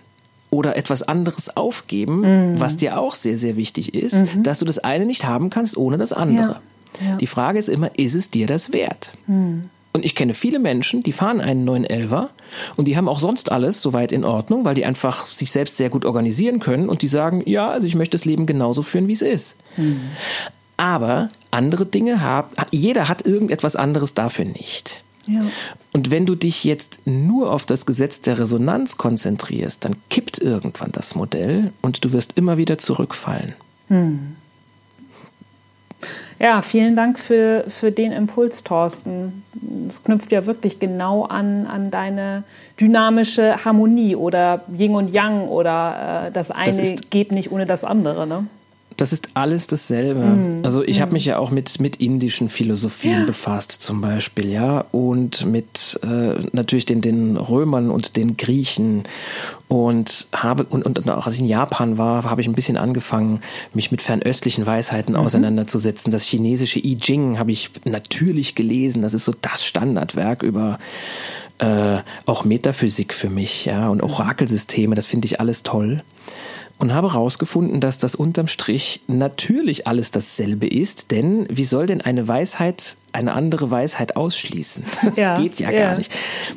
oder etwas anderes aufgeben, mhm. was dir auch sehr, sehr wichtig ist, mhm. dass du das eine nicht haben kannst ohne das andere. Ja. Die Frage ist immer, ist es dir das wert? Mhm. Und ich kenne viele Menschen, die fahren einen 911er und die haben auch sonst alles soweit in Ordnung, weil die einfach sich selbst sehr gut organisieren können und die sagen, ja, also ich möchte das Leben genauso führen, wie es ist. Mhm. Aber andere Dinge haben, jeder hat irgendetwas anderes dafür nicht. Ja. Und wenn du dich jetzt nur auf das Gesetz der Resonanz konzentrierst, dann kippt irgendwann das Modell und du wirst immer wieder zurückfallen. Hm. Ja, vielen Dank für, für den Impuls, Thorsten. Es knüpft ja wirklich genau an, an deine dynamische Harmonie oder Yin und Yang oder äh, das eine das geht nicht ohne das andere. Ne? Das ist alles dasselbe. Mm, also ich habe mich ja auch mit, mit indischen Philosophien ja. befasst zum Beispiel, ja, und mit äh, natürlich den, den Römern und den Griechen und habe und, und auch als ich in Japan war, habe ich ein bisschen angefangen, mich mit fernöstlichen Weisheiten mhm. auseinanderzusetzen. Das chinesische I Ching habe ich natürlich gelesen. Das ist so das Standardwerk über äh, auch Metaphysik für mich, ja, und mhm. Orakelsysteme. Das finde ich alles toll und habe herausgefunden, dass das unterm Strich natürlich alles dasselbe ist, denn wie soll denn eine Weisheit eine andere Weisheit ausschließen? Das ja, geht ja, ja gar nicht.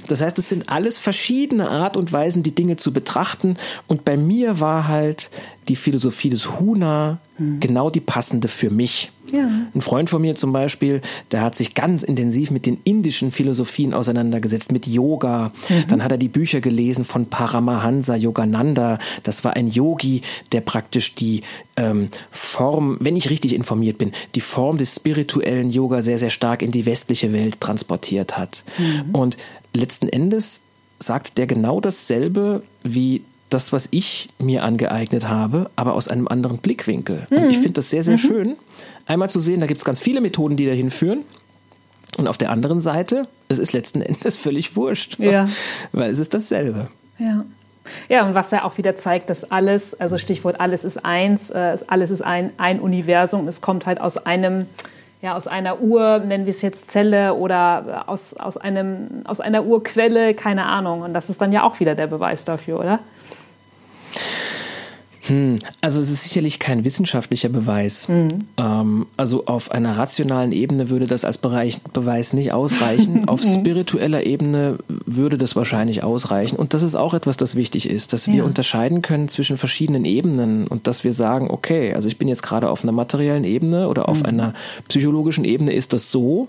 Das heißt, es sind alles verschiedene Art und Weisen, die Dinge zu betrachten und bei mir war halt die Philosophie des Huna hm. genau die passende für mich. Ja. Ein Freund von mir zum Beispiel, der hat sich ganz intensiv mit den indischen Philosophien auseinandergesetzt, mit Yoga. Mhm. Dann hat er die Bücher gelesen von Paramahansa Yogananda. Das war ein Yogi, der praktisch die ähm, Form, wenn ich richtig informiert bin, die Form des spirituellen Yoga sehr, sehr stark in die westliche Welt transportiert hat. Mhm. Und letzten Endes sagt der genau dasselbe wie das, was ich mir angeeignet habe, aber aus einem anderen Blickwinkel. Mhm. Und ich finde das sehr, sehr mhm. schön, einmal zu sehen, da gibt es ganz viele Methoden, die dahin führen. Und auf der anderen Seite, es ist letzten Endes völlig wurscht, ja. weil es ist dasselbe. Ja. Ja, und was ja auch wieder zeigt, dass alles, also Stichwort alles ist eins, äh, alles ist ein, ein Universum, es kommt halt aus einem, ja, aus einer Ur, nennen wir es jetzt Zelle oder aus, aus, einem, aus einer Urquelle, keine Ahnung. Und das ist dann ja auch wieder der Beweis dafür, oder? Hm, also es ist sicherlich kein wissenschaftlicher Beweis. Mhm. Ähm, also auf einer rationalen Ebene würde das als Bereich, Beweis nicht ausreichen. auf spiritueller Ebene würde das wahrscheinlich ausreichen. Und das ist auch etwas, das wichtig ist, dass wir ja. unterscheiden können zwischen verschiedenen Ebenen und dass wir sagen, okay, also ich bin jetzt gerade auf einer materiellen Ebene oder auf mhm. einer psychologischen Ebene ist das so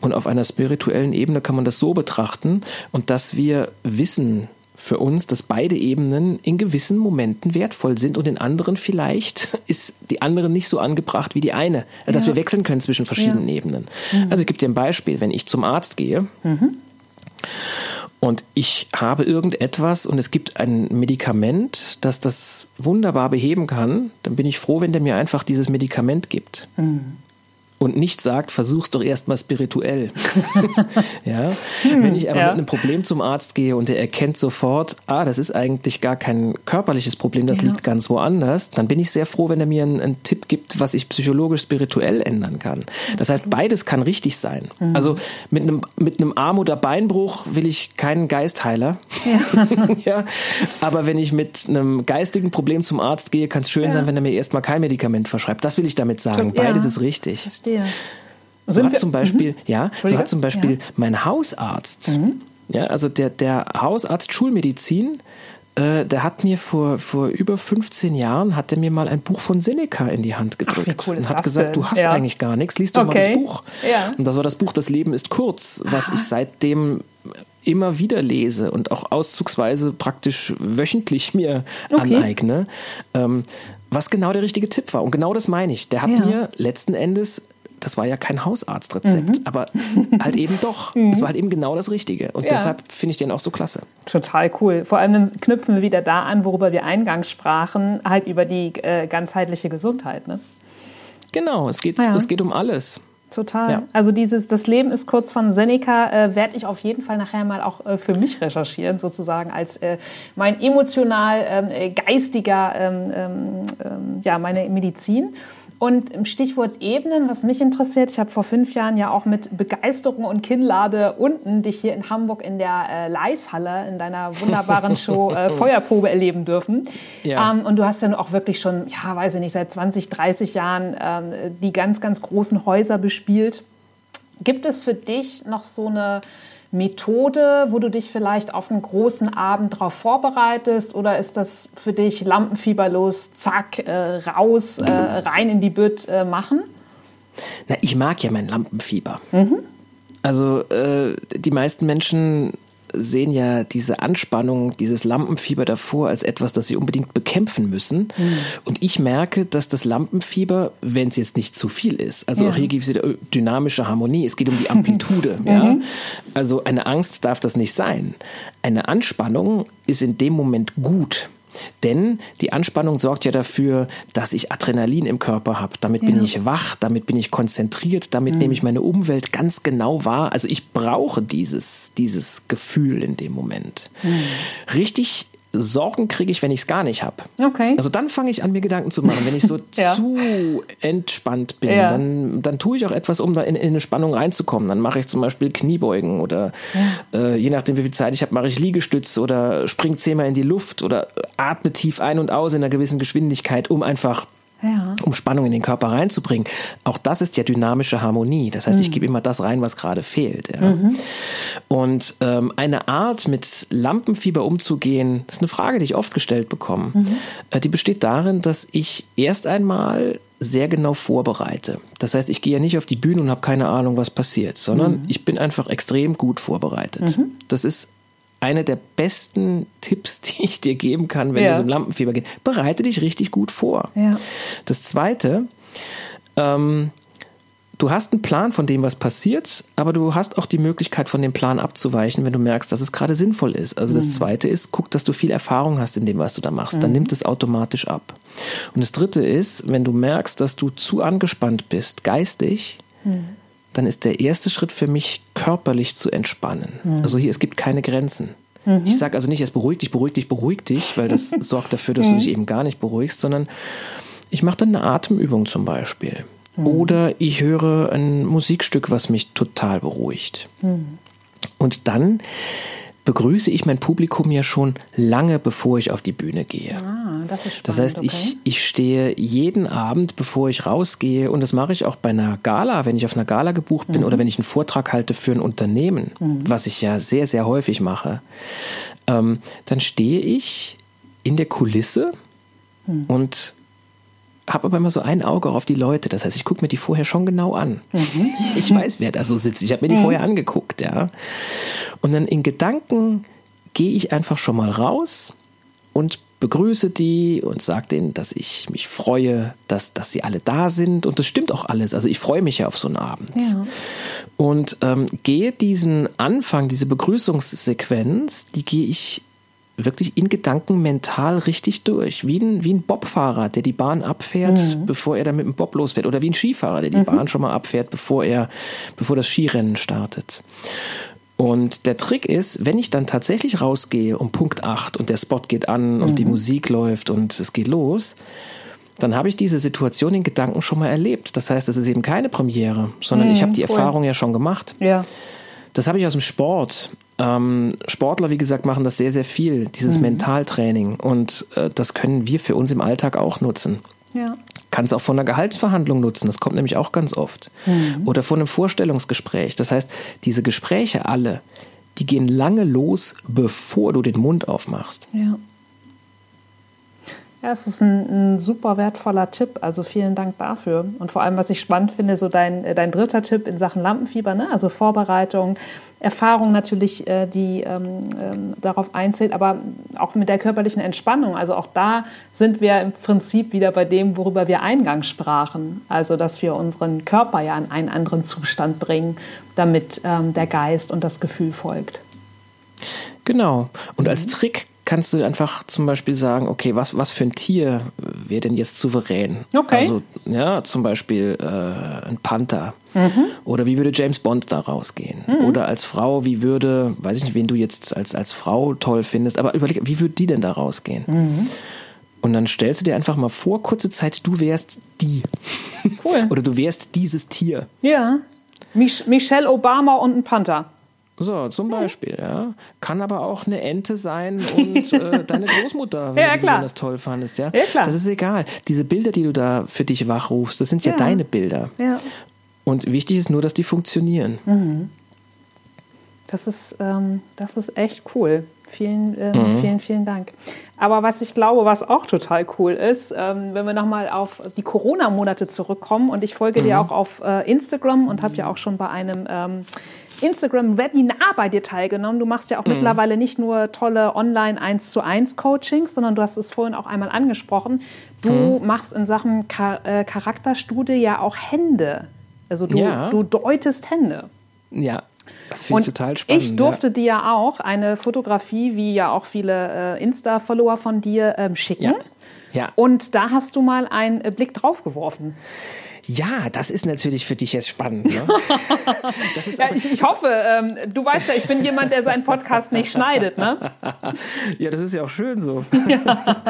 und auf einer spirituellen Ebene kann man das so betrachten und dass wir wissen, für uns, dass beide Ebenen in gewissen Momenten wertvoll sind und in anderen vielleicht ist die andere nicht so angebracht wie die eine. Dass ja. wir wechseln können zwischen verschiedenen ja. Ebenen. Mhm. Also ich gebe dir ein Beispiel. Wenn ich zum Arzt gehe, mhm. Und ich habe irgendetwas und es gibt ein Medikament, das das wunderbar beheben kann, dann bin ich froh, wenn der mir einfach dieses Medikament gibt. Mhm und nicht sagt, versuch's doch erstmal spirituell. ja? Hm, Wenn ich aber ja. mit einem Problem zum Arzt gehe und er erkennt sofort, ah, das ist eigentlich gar kein körperliches Problem, das ja. liegt ganz woanders, dann bin ich sehr froh, wenn er mir einen, einen, Tipp gibt, was ich psychologisch spirituell ändern kann. Das heißt, beides kann richtig sein. Mhm. Also mit einem, mit einem Arm- oder Beinbruch will ich keinen Geistheiler. Ja. ja. Aber wenn ich mit einem geistigen Problem zum Arzt gehe, kann es schön sein, wenn er mir erstmal kein Medikament verschreibt. Das will ich damit sagen. Beides ist richtig. Verstehe verstehe. So hat, zum Beispiel, mhm. ja, so hat zum Beispiel ja. mein Hausarzt, mhm. ja, also der, der Hausarzt Schulmedizin, äh, der hat mir vor, vor über 15 Jahren, hat er mir mal ein Buch von Seneca in die Hand gedrückt Ach, cool und hat gesagt, denn? du hast ja. eigentlich gar nichts, liest doch okay. mal das Buch. Ja. Und das war das Buch Das Leben ist kurz, was ich seitdem immer wieder lese und auch auszugsweise praktisch wöchentlich mir okay. aneigne. Ähm, was genau der richtige Tipp war. Und genau das meine ich. Der hat ja. mir letzten Endes das war ja kein Hausarztrezept, mhm. aber halt eben doch. Mhm. Es war halt eben genau das Richtige. Und ja. deshalb finde ich den auch so klasse. Total cool. Vor allem dann knüpfen wir wieder da an, worüber wir eingangs sprachen, halt über die äh, ganzheitliche Gesundheit. Ne? Genau, es geht, ja. es geht um alles. Total. Ja. Also dieses, das Leben ist kurz von Seneca, äh, werde ich auf jeden Fall nachher mal auch äh, für mich recherchieren, sozusagen als äh, mein emotional ähm, äh, geistiger, ähm, ähm, ähm, ja, meine Medizin. Und im Stichwort Ebenen, was mich interessiert, ich habe vor fünf Jahren ja auch mit Begeisterung und Kinnlade unten dich hier in Hamburg in der äh, Leishalle in deiner wunderbaren Show äh, Feuerprobe erleben dürfen. Ja. Ähm, und du hast ja auch wirklich schon, ja, weiß ich nicht, seit 20, 30 Jahren ähm, die ganz, ganz großen Häuser bespielt Gibt es für dich noch so eine Methode, wo du dich vielleicht auf einen großen Abend darauf vorbereitest? Oder ist das für dich lampenfieberlos, zack, äh, raus, äh, rein in die Bütt äh, machen? Na, ich mag ja mein Lampenfieber. Mhm. Also äh, die meisten Menschen sehen ja diese Anspannung, dieses Lampenfieber davor als etwas, das sie unbedingt bekämpfen müssen. Mhm. Und ich merke, dass das Lampenfieber, wenn es jetzt nicht zu viel ist, also ja. auch hier gibt es wieder dynamische Harmonie, es geht um die Amplitude. ja? Mhm. Also eine Angst darf das nicht sein. Eine Anspannung ist in dem Moment gut. Denn die Anspannung sorgt ja dafür, dass ich Adrenalin im Körper habe. Damit bin ja. ich wach, damit bin ich konzentriert, damit mhm. nehme ich meine Umwelt ganz genau wahr. Also ich brauche dieses, dieses Gefühl in dem Moment. Mhm. Richtig Sorgen kriege ich, wenn ich es gar nicht habe. Okay. Also dann fange ich an, mir Gedanken zu machen. Wenn ich so ja. zu entspannt bin, ja. dann, dann tue ich auch etwas, um da in, in eine Spannung reinzukommen. Dann mache ich zum Beispiel Kniebeugen oder ja. äh, je nachdem, wie viel Zeit ich habe, mache ich Liegestütze oder spring zehnmal in die Luft oder atme tief ein und aus in einer gewissen Geschwindigkeit, um einfach ja. um Spannung in den Körper reinzubringen. Auch das ist ja dynamische Harmonie. Das heißt, mhm. ich gebe immer das rein, was gerade fehlt. Ja. Mhm. Und ähm, eine Art, mit Lampenfieber umzugehen, ist eine Frage, die ich oft gestellt bekomme. Mhm. Äh, die besteht darin, dass ich erst einmal sehr genau vorbereite. Das heißt, ich gehe ja nicht auf die Bühne und habe keine Ahnung, was passiert, sondern mhm. ich bin einfach extrem gut vorbereitet. Mhm. Das ist eine der besten Tipps, die ich dir geben kann, wenn ja. du so im Lampenfieber geht. Bereite dich richtig gut vor. Ja. Das zweite, ähm, du hast einen Plan von dem, was passiert, aber du hast auch die Möglichkeit, von dem Plan abzuweichen, wenn du merkst, dass es gerade sinnvoll ist. Also das mhm. zweite ist, guck, dass du viel Erfahrung hast in dem, was du da machst. Mhm. Dann nimmt es automatisch ab. Und das dritte ist, wenn du merkst, dass du zu angespannt bist, geistig, mhm dann ist der erste Schritt für mich, körperlich zu entspannen. Mhm. Also hier, es gibt keine Grenzen. Mhm. Ich sage also nicht, es beruhig dich, beruhig dich, beruhig dich, weil das sorgt dafür, dass du dich eben gar nicht beruhigst, sondern ich mache dann eine Atemübung zum Beispiel. Mhm. Oder ich höre ein Musikstück, was mich total beruhigt. Mhm. Und dann begrüße ich mein Publikum ja schon lange, bevor ich auf die Bühne gehe. Ah, das, spannend, das heißt, okay. ich, ich stehe jeden Abend, bevor ich rausgehe, und das mache ich auch bei einer Gala, wenn ich auf einer Gala gebucht bin mhm. oder wenn ich einen Vortrag halte für ein Unternehmen, mhm. was ich ja sehr, sehr häufig mache, ähm, dann stehe ich in der Kulisse mhm. und habe aber immer so ein Auge auf die Leute. Das heißt, ich gucke mir die vorher schon genau an. Mhm. Ich weiß, wer da so sitzt. Ich habe mir die mhm. vorher angeguckt, ja. Und dann in Gedanken gehe ich einfach schon mal raus und begrüße die und sage denen, dass ich mich freue, dass, dass sie alle da sind. Und das stimmt auch alles. Also ich freue mich ja auf so einen Abend. Ja. Und ähm, gehe diesen Anfang, diese Begrüßungssequenz, die gehe ich wirklich in Gedanken mental richtig durch. Wie ein, wie ein Bobfahrer, der die Bahn abfährt, mhm. bevor er dann mit dem Bob losfährt. Oder wie ein Skifahrer, der die mhm. Bahn schon mal abfährt, bevor er, bevor das Skirennen startet. Und der Trick ist, wenn ich dann tatsächlich rausgehe um Punkt 8 und der Spot geht an und die mhm. Musik läuft und es geht los, dann habe ich diese Situation in Gedanken schon mal erlebt. Das heißt, es ist eben keine Premiere, sondern ich mhm, habe die cool. Erfahrung ja schon gemacht. Ja. Das habe ich aus dem Sport. Ähm, Sportler, wie gesagt, machen das sehr, sehr viel, dieses mhm. Mentaltraining. Und äh, das können wir für uns im Alltag auch nutzen. Ja. Kann es auch von einer Gehaltsverhandlung nutzen, das kommt nämlich auch ganz oft. Mhm. Oder von einem Vorstellungsgespräch. Das heißt, diese Gespräche alle, die gehen lange los, bevor du den Mund aufmachst. Ja. Ja, es ist ein, ein, super wertvoller Tipp. Also vielen Dank dafür. Und vor allem, was ich spannend finde, so dein, äh, dein dritter Tipp in Sachen Lampenfieber, ne? also Vorbereitung, Erfahrung natürlich, äh, die ähm, ähm, darauf einzählt, aber auch mit der körperlichen Entspannung. Also auch da sind wir im Prinzip wieder bei dem, worüber wir eingangs sprachen. Also dass wir unseren Körper ja in einen anderen Zustand bringen, damit ähm, der Geist und das Gefühl folgt. Genau. Und als mhm. Trick kannst du einfach zum Beispiel sagen, okay, was, was für ein Tier wäre denn jetzt souverän? Okay. Also, ja, zum Beispiel äh, ein Panther. Mhm. Oder wie würde James Bond da rausgehen? Mhm. Oder als Frau, wie würde, weiß ich nicht, wen du jetzt als, als Frau toll findest, aber überleg, wie würde die denn da rausgehen? Mhm. Und dann stellst du dir einfach mal vor, kurze Zeit, du wärst die. Cool. Oder du wärst dieses Tier. Ja. Mich Michelle Obama und ein Panther. So, zum Beispiel, ja. Kann aber auch eine Ente sein und äh, deine Großmutter, wenn ja, du besonders toll fandest, ja. ja klar. Das ist egal. Diese Bilder, die du da für dich wachrufst, das sind ja, ja deine Bilder. Ja. Und wichtig ist nur, dass die funktionieren. Mhm. Das ist, ähm, das ist echt cool. Vielen, äh, mhm. vielen, vielen Dank. Aber was ich glaube, was auch total cool ist, ähm, wenn wir nochmal auf die Corona-Monate zurückkommen und ich folge mhm. dir auch auf äh, Instagram und habe ja auch schon bei einem ähm, Instagram-Webinar bei dir teilgenommen. Du machst ja auch mhm. mittlerweile nicht nur tolle online 1 zu 1 Coachings, sondern du hast es vorhin auch einmal angesprochen. Du mhm. machst in Sachen Char äh, Charakterstudie ja auch Hände. Also du, ja. du deutest Hände. Ja, Finde ich total spannend. Ich durfte ja. dir ja auch eine Fotografie, wie ja auch viele äh, Insta-Follower von dir, ähm, schicken. Ja. ja. Und da hast du mal einen Blick drauf geworfen. Ja, das ist natürlich für dich jetzt spannend. Ne? ja, ich, ich, hoffe, ähm, du weißt ja, ich bin jemand, der seinen Podcast nicht schneidet. Ne? ja, das ist ja auch schön so. Ja.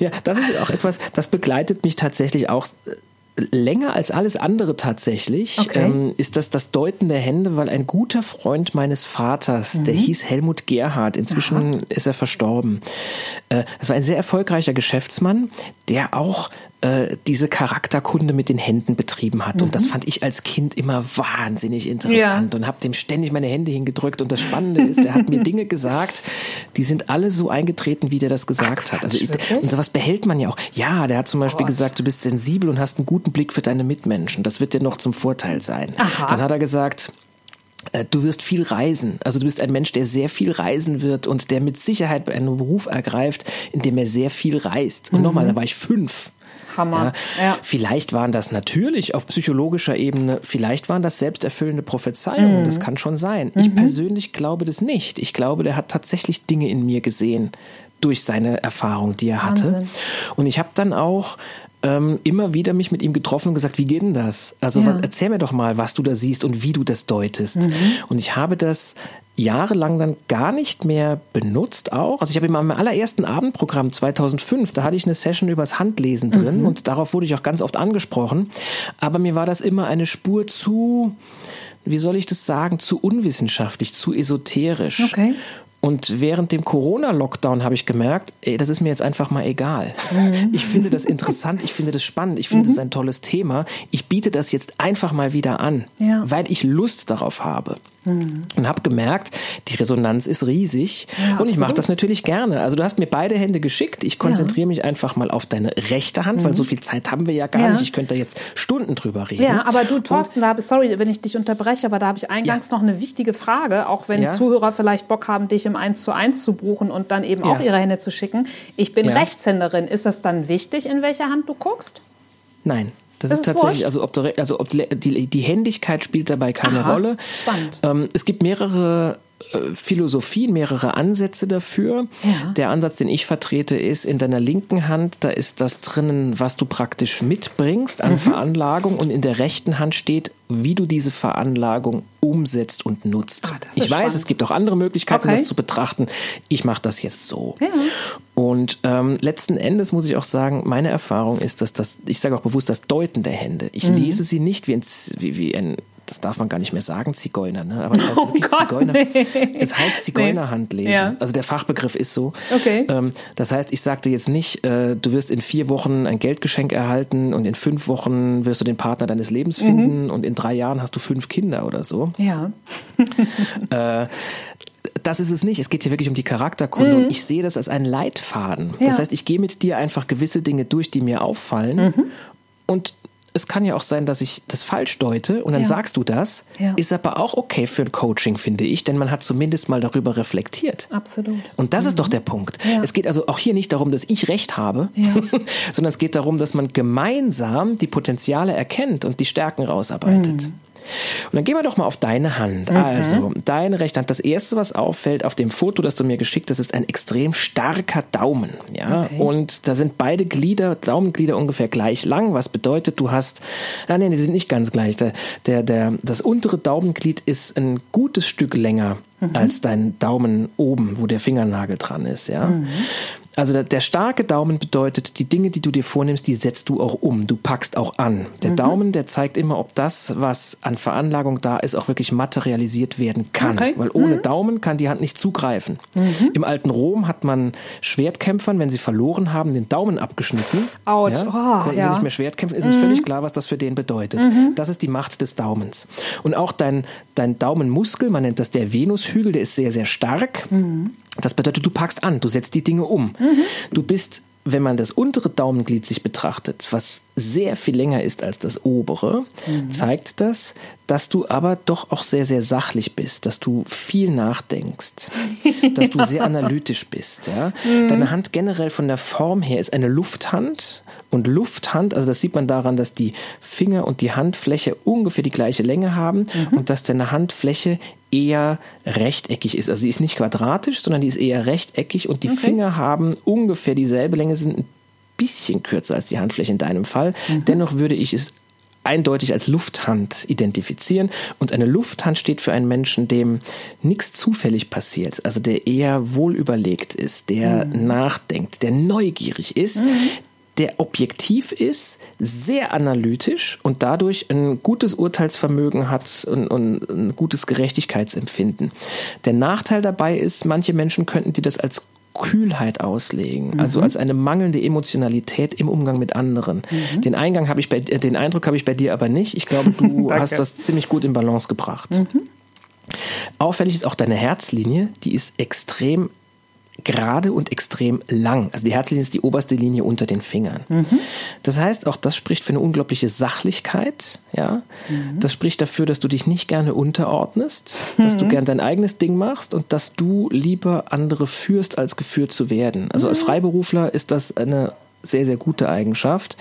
ja, das ist auch etwas, das begleitet mich tatsächlich auch äh, länger als alles andere tatsächlich okay. ähm, ist das das Deuten der Hände, weil ein guter Freund meines Vaters, mhm. der hieß Helmut Gerhard, inzwischen Aha. ist er verstorben. Äh, das war ein sehr erfolgreicher Geschäftsmann, der auch äh, diese Charakterkunde mit den Händen betrieben hat. Mhm. Und das mhm. fand ich als Kind immer wahnsinnig interessant ja. und habe dem ständig meine Hände hingedrückt. Und das Spannende ist, er hat mir Dinge gesagt, die sind alle so eingetreten, wie der das gesagt Ach, hat. Also ich, und sowas behält man ja auch. Ja, der hat zum Beispiel Gott. gesagt, du bist sensibel und hast einen guten Blick für deine Mitmenschen. Das wird dir noch zum Vorteil sein. Aha. Dann hat er gesagt, äh, du wirst viel reisen. Also du bist ein Mensch, der sehr viel reisen wird und der mit Sicherheit einen Beruf ergreift, in dem er sehr viel reist. Und mhm. nochmal, da war ich fünf. Hammer. Ja, ja. Vielleicht waren das natürlich auf psychologischer Ebene, vielleicht waren das selbsterfüllende Prophezeiungen. Mhm. Das kann schon sein. Mhm. Ich persönlich glaube das nicht. Ich glaube, der hat tatsächlich Dinge in mir gesehen durch seine Erfahrung, die er Wahnsinn. hatte. Und ich habe dann auch ähm, immer wieder mich mit ihm getroffen und gesagt, wie geht denn das? Also ja. was, erzähl mir doch mal, was du da siehst und wie du das deutest. Mhm. Und ich habe das jahrelang dann gar nicht mehr benutzt auch. Also ich habe in meinem allerersten Abendprogramm 2005, da hatte ich eine Session übers Handlesen drin mhm. und darauf wurde ich auch ganz oft angesprochen. Aber mir war das immer eine Spur zu, wie soll ich das sagen, zu unwissenschaftlich, zu esoterisch. Okay. Und während dem Corona-Lockdown habe ich gemerkt, ey, das ist mir jetzt einfach mal egal. Mhm. Ich finde das interessant, ich finde das spannend, ich finde mhm. das ein tolles Thema. Ich biete das jetzt einfach mal wieder an, ja. weil ich Lust darauf habe. Mhm. Und habe gemerkt, die Resonanz ist riesig ja, und ich mache das natürlich gerne. Also du hast mir beide Hände geschickt. Ich konzentriere ja. mich einfach mal auf deine rechte Hand, mhm. weil so viel Zeit haben wir ja gar ja. nicht. Ich könnte da jetzt Stunden drüber reden. Ja, aber du, Thorsten, da sorry, wenn ich dich unterbreche, aber da habe ich eingangs noch eine wichtige Frage, auch wenn Zuhörer vielleicht Bock haben, dich im 1 zu 1 zu buchen und dann eben auch ihre Hände zu schicken. Ich bin Rechtshänderin. Ist das dann wichtig, in welcher Hand du guckst? Nein. Das, das ist, ist tatsächlich, also ob, also ob die, die Händigkeit spielt dabei keine Aha, Rolle. Spannend. Ähm, es gibt mehrere Philosophien, mehrere Ansätze dafür. Ja. Der Ansatz, den ich vertrete, ist in deiner linken Hand, da ist das drinnen, was du praktisch mitbringst an mhm. Veranlagung und in der rechten Hand steht, wie du diese Veranlagung umsetzt und nutzt. Ah, ich weiß, spannend. es gibt auch andere Möglichkeiten, okay. das zu betrachten. Ich mache das jetzt so. Ja. Und ähm, letzten Endes muss ich auch sagen, meine Erfahrung ist, dass das, ich sage auch bewusst, das Deuten der Hände. Ich mhm. lese sie nicht wie ein, wie, wie ein das darf man gar nicht mehr sagen, Zigeuner, ne? aber es heißt oh Gott, Zigeuner. Nee. Es heißt Zigeunerhand lesen. Ja. Also der Fachbegriff ist so. Okay. Ähm, das heißt, ich sagte jetzt nicht, äh, du wirst in vier Wochen ein Geldgeschenk erhalten und in fünf Wochen wirst du den Partner deines Lebens finden mhm. und in drei Jahren hast du fünf Kinder oder so. Ja. äh, das ist es nicht. Es geht hier wirklich um die Charakterkunde. Mhm. Und ich sehe das als einen Leitfaden. Ja. Das heißt, ich gehe mit dir einfach gewisse Dinge durch, die mir auffallen. Mhm. Und es kann ja auch sein, dass ich das falsch deute und dann ja. sagst du das. Ja. Ist aber auch okay für ein Coaching, finde ich, denn man hat zumindest mal darüber reflektiert. Absolut. Und das mhm. ist doch der Punkt. Ja. Es geht also auch hier nicht darum, dass ich recht habe, sondern es geht darum, dass man gemeinsam die Potenziale erkennt und die Stärken rausarbeitet. Mhm. Und dann gehen wir doch mal auf deine Hand. Mhm. Also, deine rechte Hand. Das erste, was auffällt auf dem Foto, das du mir geschickt hast, ist ein extrem starker Daumen. Ja, okay. und da sind beide Glieder, Daumenglieder ungefähr gleich lang, was bedeutet, du hast, nein, nein, die sind nicht ganz gleich. Der, der, der, das untere Daumenglied ist ein gutes Stück länger mhm. als dein Daumen oben, wo der Fingernagel dran ist, ja. Mhm. Also der, der, starke Daumen bedeutet, die Dinge, die du dir vornimmst, die setzt du auch um. Du packst auch an. Der mhm. Daumen, der zeigt immer, ob das, was an Veranlagung da ist, auch wirklich materialisiert werden kann. Okay. Weil ohne mhm. Daumen kann die Hand nicht zugreifen. Mhm. Im alten Rom hat man Schwertkämpfern, wenn sie verloren haben, den Daumen abgeschnitten. Autsch. Ja, oh, konnten ja. sie nicht mehr Schwert kämpfen. Ist es mhm. völlig klar, was das für den bedeutet. Mhm. Das ist die Macht des Daumens. Und auch dein, dein Daumenmuskel, man nennt das der Venushügel, der ist sehr, sehr stark. Mhm. Das bedeutet, du packst an, du setzt die Dinge um. Mhm. Du bist, wenn man das untere Daumenglied sich betrachtet, was sehr viel länger ist als das obere, mhm. zeigt das, dass du aber doch auch sehr, sehr sachlich bist, dass du viel nachdenkst, dass du sehr analytisch bist. Ja? Mhm. Deine Hand generell von der Form her ist eine Lufthand und Lufthand, also das sieht man daran, dass die Finger und die Handfläche ungefähr die gleiche Länge haben mhm. und dass deine Handfläche eher rechteckig ist. Also sie ist nicht quadratisch, sondern die ist eher rechteckig und die okay. Finger haben ungefähr dieselbe Länge, sind ein bisschen kürzer als die Handfläche in deinem Fall. Mhm. Dennoch würde ich es eindeutig als Lufthand identifizieren. Und eine Lufthand steht für einen Menschen, dem nichts zufällig passiert, also der eher wohlüberlegt ist, der mhm. nachdenkt, der neugierig ist, mhm der objektiv ist, sehr analytisch und dadurch ein gutes Urteilsvermögen hat und, und, ein gutes Gerechtigkeitsempfinden. Der Nachteil dabei ist, manche Menschen könnten die das als Kühlheit auslegen, mhm. also als eine mangelnde Emotionalität im Umgang mit anderen. Mhm. Den Eingang habe ich bei, den Eindruck habe ich bei dir aber nicht. Ich glaube, du hast das ziemlich gut in Balance gebracht. Mhm. Auffällig ist auch deine Herzlinie, die ist extrem gerade und extrem lang. Also die Herzlinie ist die oberste Linie unter den Fingern. Mhm. Das heißt, auch das spricht für eine unglaubliche Sachlichkeit. Ja, mhm. das spricht dafür, dass du dich nicht gerne unterordnest, mhm. dass du mhm. gern dein eigenes Ding machst und dass du lieber andere führst, als geführt zu werden. Also als mhm. Freiberufler ist das eine sehr, sehr gute Eigenschaft.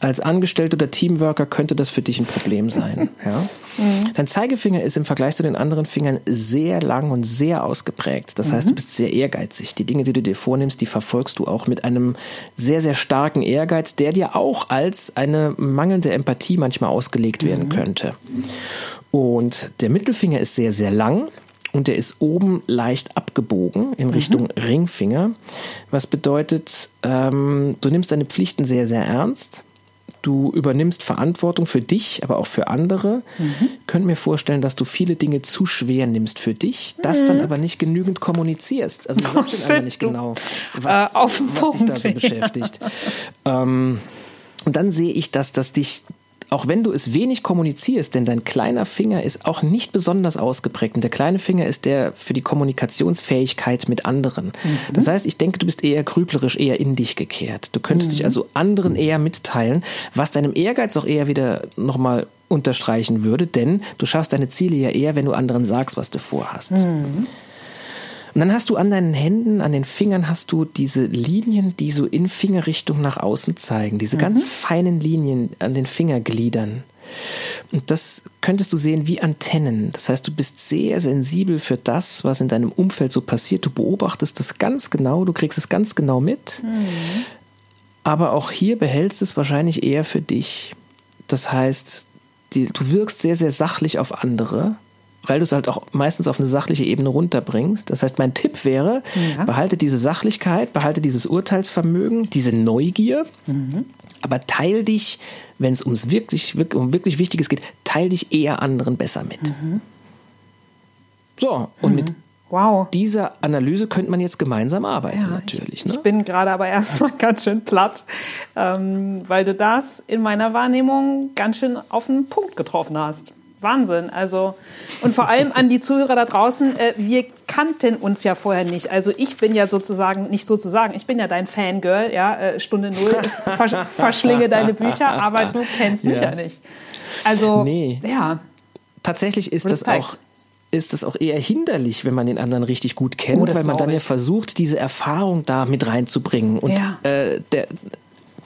Als Angestellter oder Teamworker könnte das für dich ein Problem sein. Ja? Mhm. Dein Zeigefinger ist im Vergleich zu den anderen Fingern sehr lang und sehr ausgeprägt. Das heißt, du mhm. bist sehr ehrgeizig. Die Dinge, die du dir vornimmst, die verfolgst du auch mit einem sehr, sehr starken Ehrgeiz, der dir auch als eine mangelnde Empathie manchmal ausgelegt werden mhm. könnte. Und der Mittelfinger ist sehr, sehr lang und der ist oben leicht abgebogen in Richtung mhm. Ringfinger, was bedeutet, ähm, du nimmst deine Pflichten sehr, sehr ernst. Du übernimmst Verantwortung für dich, aber auch für andere. Mhm. Ich könnte mir vorstellen, dass du viele Dinge zu schwer nimmst für dich, das mhm. dann aber nicht genügend kommunizierst. Also du sagst oh, einfach nicht genau, was, äh, was dich da so beschäftigt. ähm, und dann sehe ich, dass das dich auch wenn du es wenig kommunizierst, denn dein kleiner Finger ist auch nicht besonders ausgeprägt. Und der kleine Finger ist der für die Kommunikationsfähigkeit mit anderen. Mhm. Das heißt, ich denke, du bist eher grüblerisch, eher in dich gekehrt. Du könntest mhm. dich also anderen eher mitteilen, was deinem Ehrgeiz auch eher wieder nochmal unterstreichen würde, denn du schaffst deine Ziele ja eher, wenn du anderen sagst, was du vorhast. Mhm. Und dann hast du an deinen Händen, an den Fingern hast du diese Linien, die so in Fingerrichtung nach außen zeigen. Diese mhm. ganz feinen Linien an den Fingergliedern. Und das könntest du sehen wie Antennen. Das heißt, du bist sehr sensibel für das, was in deinem Umfeld so passiert. Du beobachtest das ganz genau, du kriegst es ganz genau mit. Mhm. Aber auch hier behältst es wahrscheinlich eher für dich. Das heißt, die, du wirkst sehr, sehr sachlich auf andere weil du es halt auch meistens auf eine sachliche Ebene runterbringst. Das heißt, mein Tipp wäre, ja. behalte diese Sachlichkeit, behalte dieses Urteilsvermögen, diese Neugier, mhm. aber teil dich, wenn es ums wirklich, um wirklich Wichtiges geht, teil dich eher anderen besser mit. Mhm. So, und mhm. mit Wow. Dieser Analyse könnte man jetzt gemeinsam arbeiten, ja, natürlich. Ne? Ich bin gerade aber erstmal ganz schön platt, ähm, weil du das in meiner Wahrnehmung ganz schön auf den Punkt getroffen hast. Wahnsinn. Also, und vor allem an die Zuhörer da draußen, äh, wir kannten uns ja vorher nicht. Also ich bin ja sozusagen, nicht sozusagen, ich bin ja dein Fangirl, ja, äh, Stunde Null, versch verschlinge deine Bücher, aber du kennst mich ja, ja nicht. Also, nee. ja. Tatsächlich ist Respekt. das auch ist das auch eher hinderlich, wenn man den anderen richtig gut kennt, oh, weil man dann ja versucht, diese Erfahrung da mit reinzubringen. Und ja. äh, der,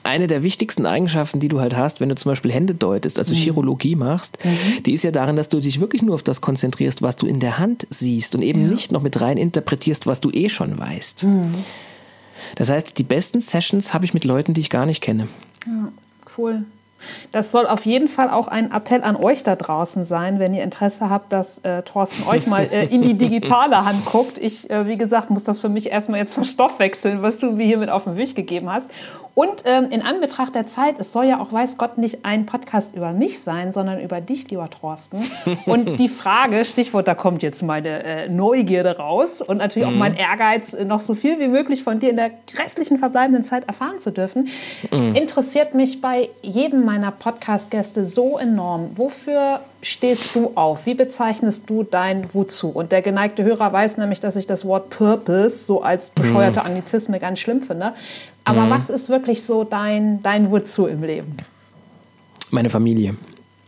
eine der wichtigsten Eigenschaften, die du halt hast, wenn du zum Beispiel Hände deutest, also mhm. Chirologie machst, mhm. die ist ja darin, dass du dich wirklich nur auf das konzentrierst, was du in der Hand siehst und eben ja. nicht noch mit rein interpretierst, was du eh schon weißt. Mhm. Das heißt, die besten Sessions habe ich mit Leuten, die ich gar nicht kenne. Ja, cool. Das soll auf jeden Fall auch ein Appell an euch da draußen sein, wenn ihr Interesse habt, dass äh, Thorsten euch mal äh, in die digitale Hand guckt. Ich, äh, wie gesagt, muss das für mich erstmal jetzt verstoffwechseln, was du mir hier mit auf den Weg gegeben hast. Und ähm, in Anbetracht der Zeit, es soll ja auch, weiß Gott, nicht ein Podcast über mich sein, sondern über dich, lieber Thorsten. Und die Frage, Stichwort, da kommt jetzt meine äh, Neugierde raus und natürlich mhm. auch mein Ehrgeiz, äh, noch so viel wie möglich von dir in der restlichen verbleibenden Zeit erfahren zu dürfen, mhm. interessiert mich bei jedem meiner Podcast-Gäste so enorm. Wofür stehst du auf? Wie bezeichnest du dein Wozu? Und der geneigte Hörer weiß nämlich, dass ich das Wort Purpose so als bescheuerte mhm. Anglizisme ganz schlimm finde. Aber mhm. was ist wirklich so dein, dein Wozu im Leben? Meine Familie.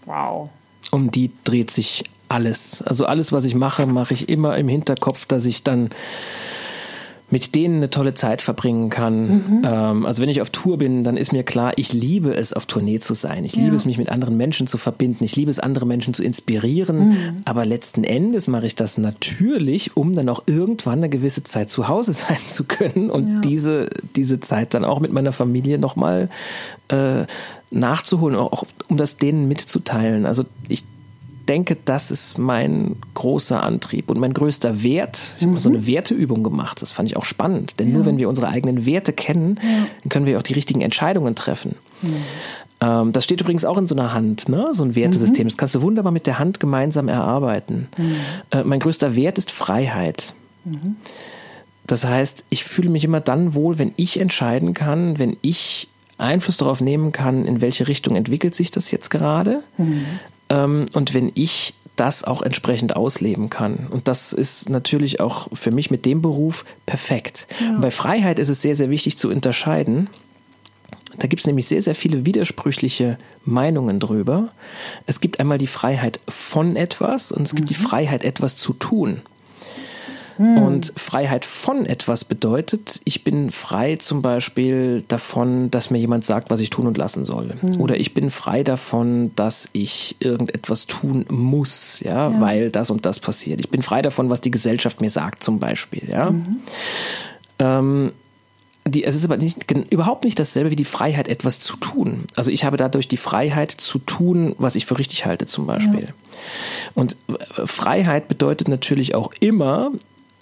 Wow. Um die dreht sich alles. Also alles, was ich mache, mache ich immer im Hinterkopf, dass ich dann mit denen eine tolle Zeit verbringen kann. Mhm. Ähm, also wenn ich auf Tour bin, dann ist mir klar, ich liebe es, auf Tournee zu sein. Ich ja. liebe es, mich mit anderen Menschen zu verbinden. Ich liebe es, andere Menschen zu inspirieren. Mhm. Aber letzten Endes mache ich das natürlich, um dann auch irgendwann eine gewisse Zeit zu Hause sein zu können und ja. diese, diese Zeit dann auch mit meiner Familie nochmal äh, nachzuholen, auch um das denen mitzuteilen. Also ich denke, das ist mein großer Antrieb und mein größter Wert. Ich mhm. habe so eine Werteübung gemacht. Das fand ich auch spannend. Denn ja. nur wenn wir unsere eigenen Werte kennen, ja. dann können wir auch die richtigen Entscheidungen treffen. Mhm. Ähm, das steht übrigens auch in so einer Hand, ne? so ein Wertesystem. Mhm. Das kannst du wunderbar mit der Hand gemeinsam erarbeiten. Mhm. Äh, mein größter Wert ist Freiheit. Mhm. Das heißt, ich fühle mich immer dann wohl, wenn ich entscheiden kann, wenn ich Einfluss darauf nehmen kann, in welche Richtung entwickelt sich das jetzt gerade. Mhm und wenn ich das auch entsprechend ausleben kann. Und das ist natürlich auch für mich mit dem Beruf perfekt. Ja. bei Freiheit ist es sehr, sehr wichtig zu unterscheiden. Da gibt es nämlich sehr, sehr viele widersprüchliche Meinungen drüber. Es gibt einmal die Freiheit von etwas und es gibt mhm. die Freiheit, etwas zu tun. Hm. Und Freiheit von etwas bedeutet, ich bin frei zum Beispiel davon, dass mir jemand sagt, was ich tun und lassen soll. Hm. Oder ich bin frei davon, dass ich irgendetwas tun muss, ja, ja, weil das und das passiert. Ich bin frei davon, was die Gesellschaft mir sagt, zum Beispiel, ja. Mhm. Ähm, die, es ist aber nicht, überhaupt nicht dasselbe wie die Freiheit, etwas zu tun. Also ich habe dadurch die Freiheit zu tun, was ich für richtig halte, zum Beispiel. Ja. Und äh, Freiheit bedeutet natürlich auch immer,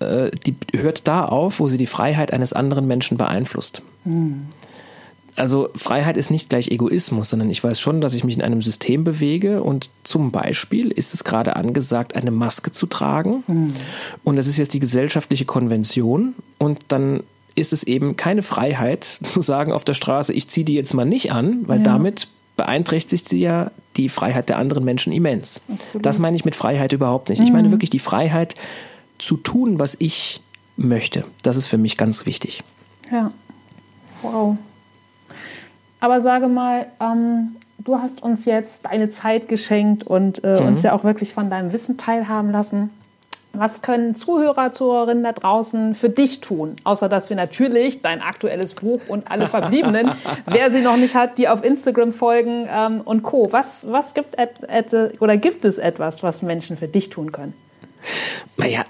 äh, die hört da auf, wo sie die Freiheit eines anderen Menschen beeinflusst. Mhm. Also Freiheit ist nicht gleich Egoismus, sondern ich weiß schon, dass ich mich in einem System bewege und zum Beispiel ist es gerade angesagt, eine Maske zu tragen mhm. und das ist jetzt die gesellschaftliche Konvention und dann ist es eben keine Freiheit zu sagen auf der Straße, ich ziehe die jetzt mal nicht an, weil ja. damit beeinträchtigt sie ja die Freiheit der anderen Menschen immens. Absolut. Das meine ich mit Freiheit überhaupt nicht. Ich meine mhm. wirklich die Freiheit, zu tun, was ich möchte. Das ist für mich ganz wichtig. Ja. Wow. Aber sage mal, ähm, du hast uns jetzt deine Zeit geschenkt und äh, mhm. uns ja auch wirklich von deinem Wissen teilhaben lassen. Was können Zuhörer, Zuhörerinnen da draußen für dich tun? Außer dass wir natürlich dein aktuelles Buch und alle Verbliebenen, wer sie noch nicht hat, die auf Instagram folgen ähm, und Co. Was, was gibt et, et, oder gibt es etwas, was Menschen für dich tun können? Naja,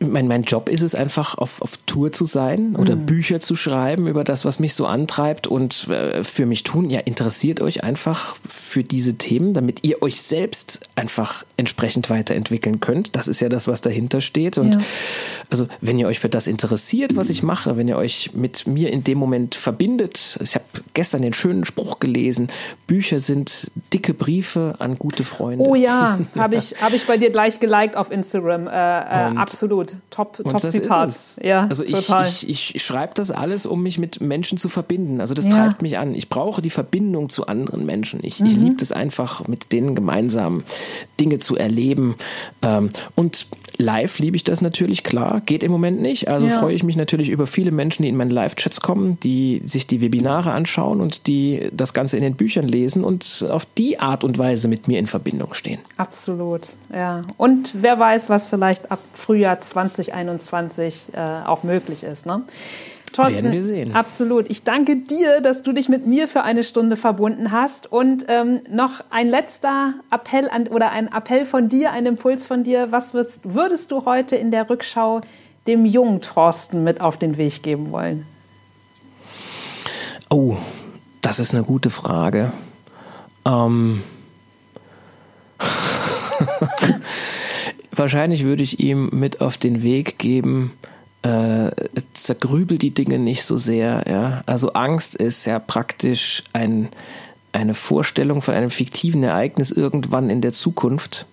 mein, mein Job ist es einfach, auf, auf Tour zu sein oder mhm. Bücher zu schreiben über das, was mich so antreibt und äh, für mich tun. Ja, interessiert euch einfach für diese Themen, damit ihr euch selbst einfach entsprechend weiterentwickeln könnt. Das ist ja das, was dahinter steht. Und ja. also, wenn ihr euch für das interessiert, was ich mache, wenn ihr euch mit mir in dem Moment verbindet, ich habe gestern den schönen Spruch gelesen, Bücher sind dicke Briefe an gute Freunde. Oh ja, habe ich, hab ich bei dir gleich geliked auf Instagram. Äh, äh, absolut. Top, top Zitat. Ja, also total. ich, ich, ich schreibe das alles, um mich mit Menschen zu verbinden. Also das ja. treibt mich an. Ich brauche die Verbindung zu anderen Menschen. Ich, mhm. ich liebe es einfach, mit denen gemeinsam Dinge zu erleben. Ähm, und live liebe ich das natürlich, klar. Geht im Moment nicht. Also ja. freue ich mich natürlich über viele Menschen, die in meine Live-Chats kommen, die sich die Webinare anschauen und die das Ganze in den Büchern lesen und auf die Art und Weise mit mir in Verbindung stehen. Absolut, ja. Und wer weiß, was vielleicht ab Frühjahr 2021 äh, auch möglich ist. Ne? Thorsten, Werden wir sehen. Absolut. Ich danke dir, dass du dich mit mir für eine Stunde verbunden hast. Und ähm, noch ein letzter Appell an, oder ein Appell von dir, ein Impuls von dir. Was würdest, würdest du heute in der Rückschau dem jungen Thorsten mit auf den Weg geben wollen? Oh, das ist eine gute Frage. Ähm, wahrscheinlich würde ich ihm mit auf den Weg geben, äh, zergrübel die Dinge nicht so sehr. Ja? Also Angst ist ja praktisch ein, eine Vorstellung von einem fiktiven Ereignis irgendwann in der Zukunft.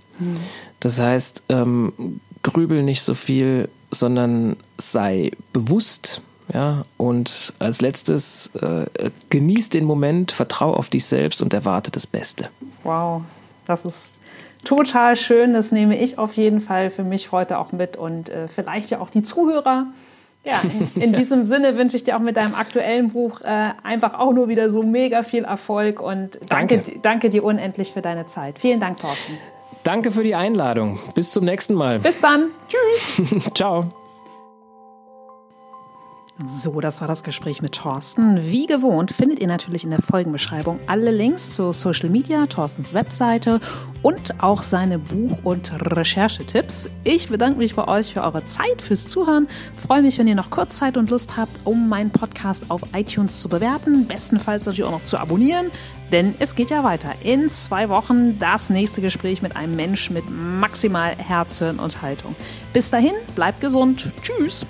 Das heißt, ähm, grübel nicht so viel, sondern sei bewusst. Ja, und als letztes, äh, genieß den Moment, vertrau auf dich selbst und erwarte das Beste. Wow, das ist total schön. Das nehme ich auf jeden Fall für mich heute auch mit und äh, vielleicht ja auch die Zuhörer. Ja, in, in ja. diesem Sinne wünsche ich dir auch mit deinem aktuellen Buch äh, einfach auch nur wieder so mega viel Erfolg und danke, danke. danke dir unendlich für deine Zeit. Vielen Dank, Thorsten. Danke für die Einladung. Bis zum nächsten Mal. Bis dann. Tschüss. Ciao. So, das war das Gespräch mit Thorsten. Wie gewohnt findet ihr natürlich in der Folgenbeschreibung alle Links zu Social Media, Thorstens Webseite und auch seine Buch- und Recherchetipps. Ich bedanke mich bei euch für eure Zeit, fürs Zuhören. Freue mich, wenn ihr noch kurz Zeit und Lust habt, um meinen Podcast auf iTunes zu bewerten. Bestenfalls natürlich auch noch zu abonnieren, denn es geht ja weiter. In zwei Wochen das nächste Gespräch mit einem Mensch mit maximal Herz, Hirn und Haltung. Bis dahin, bleibt gesund. Tschüss.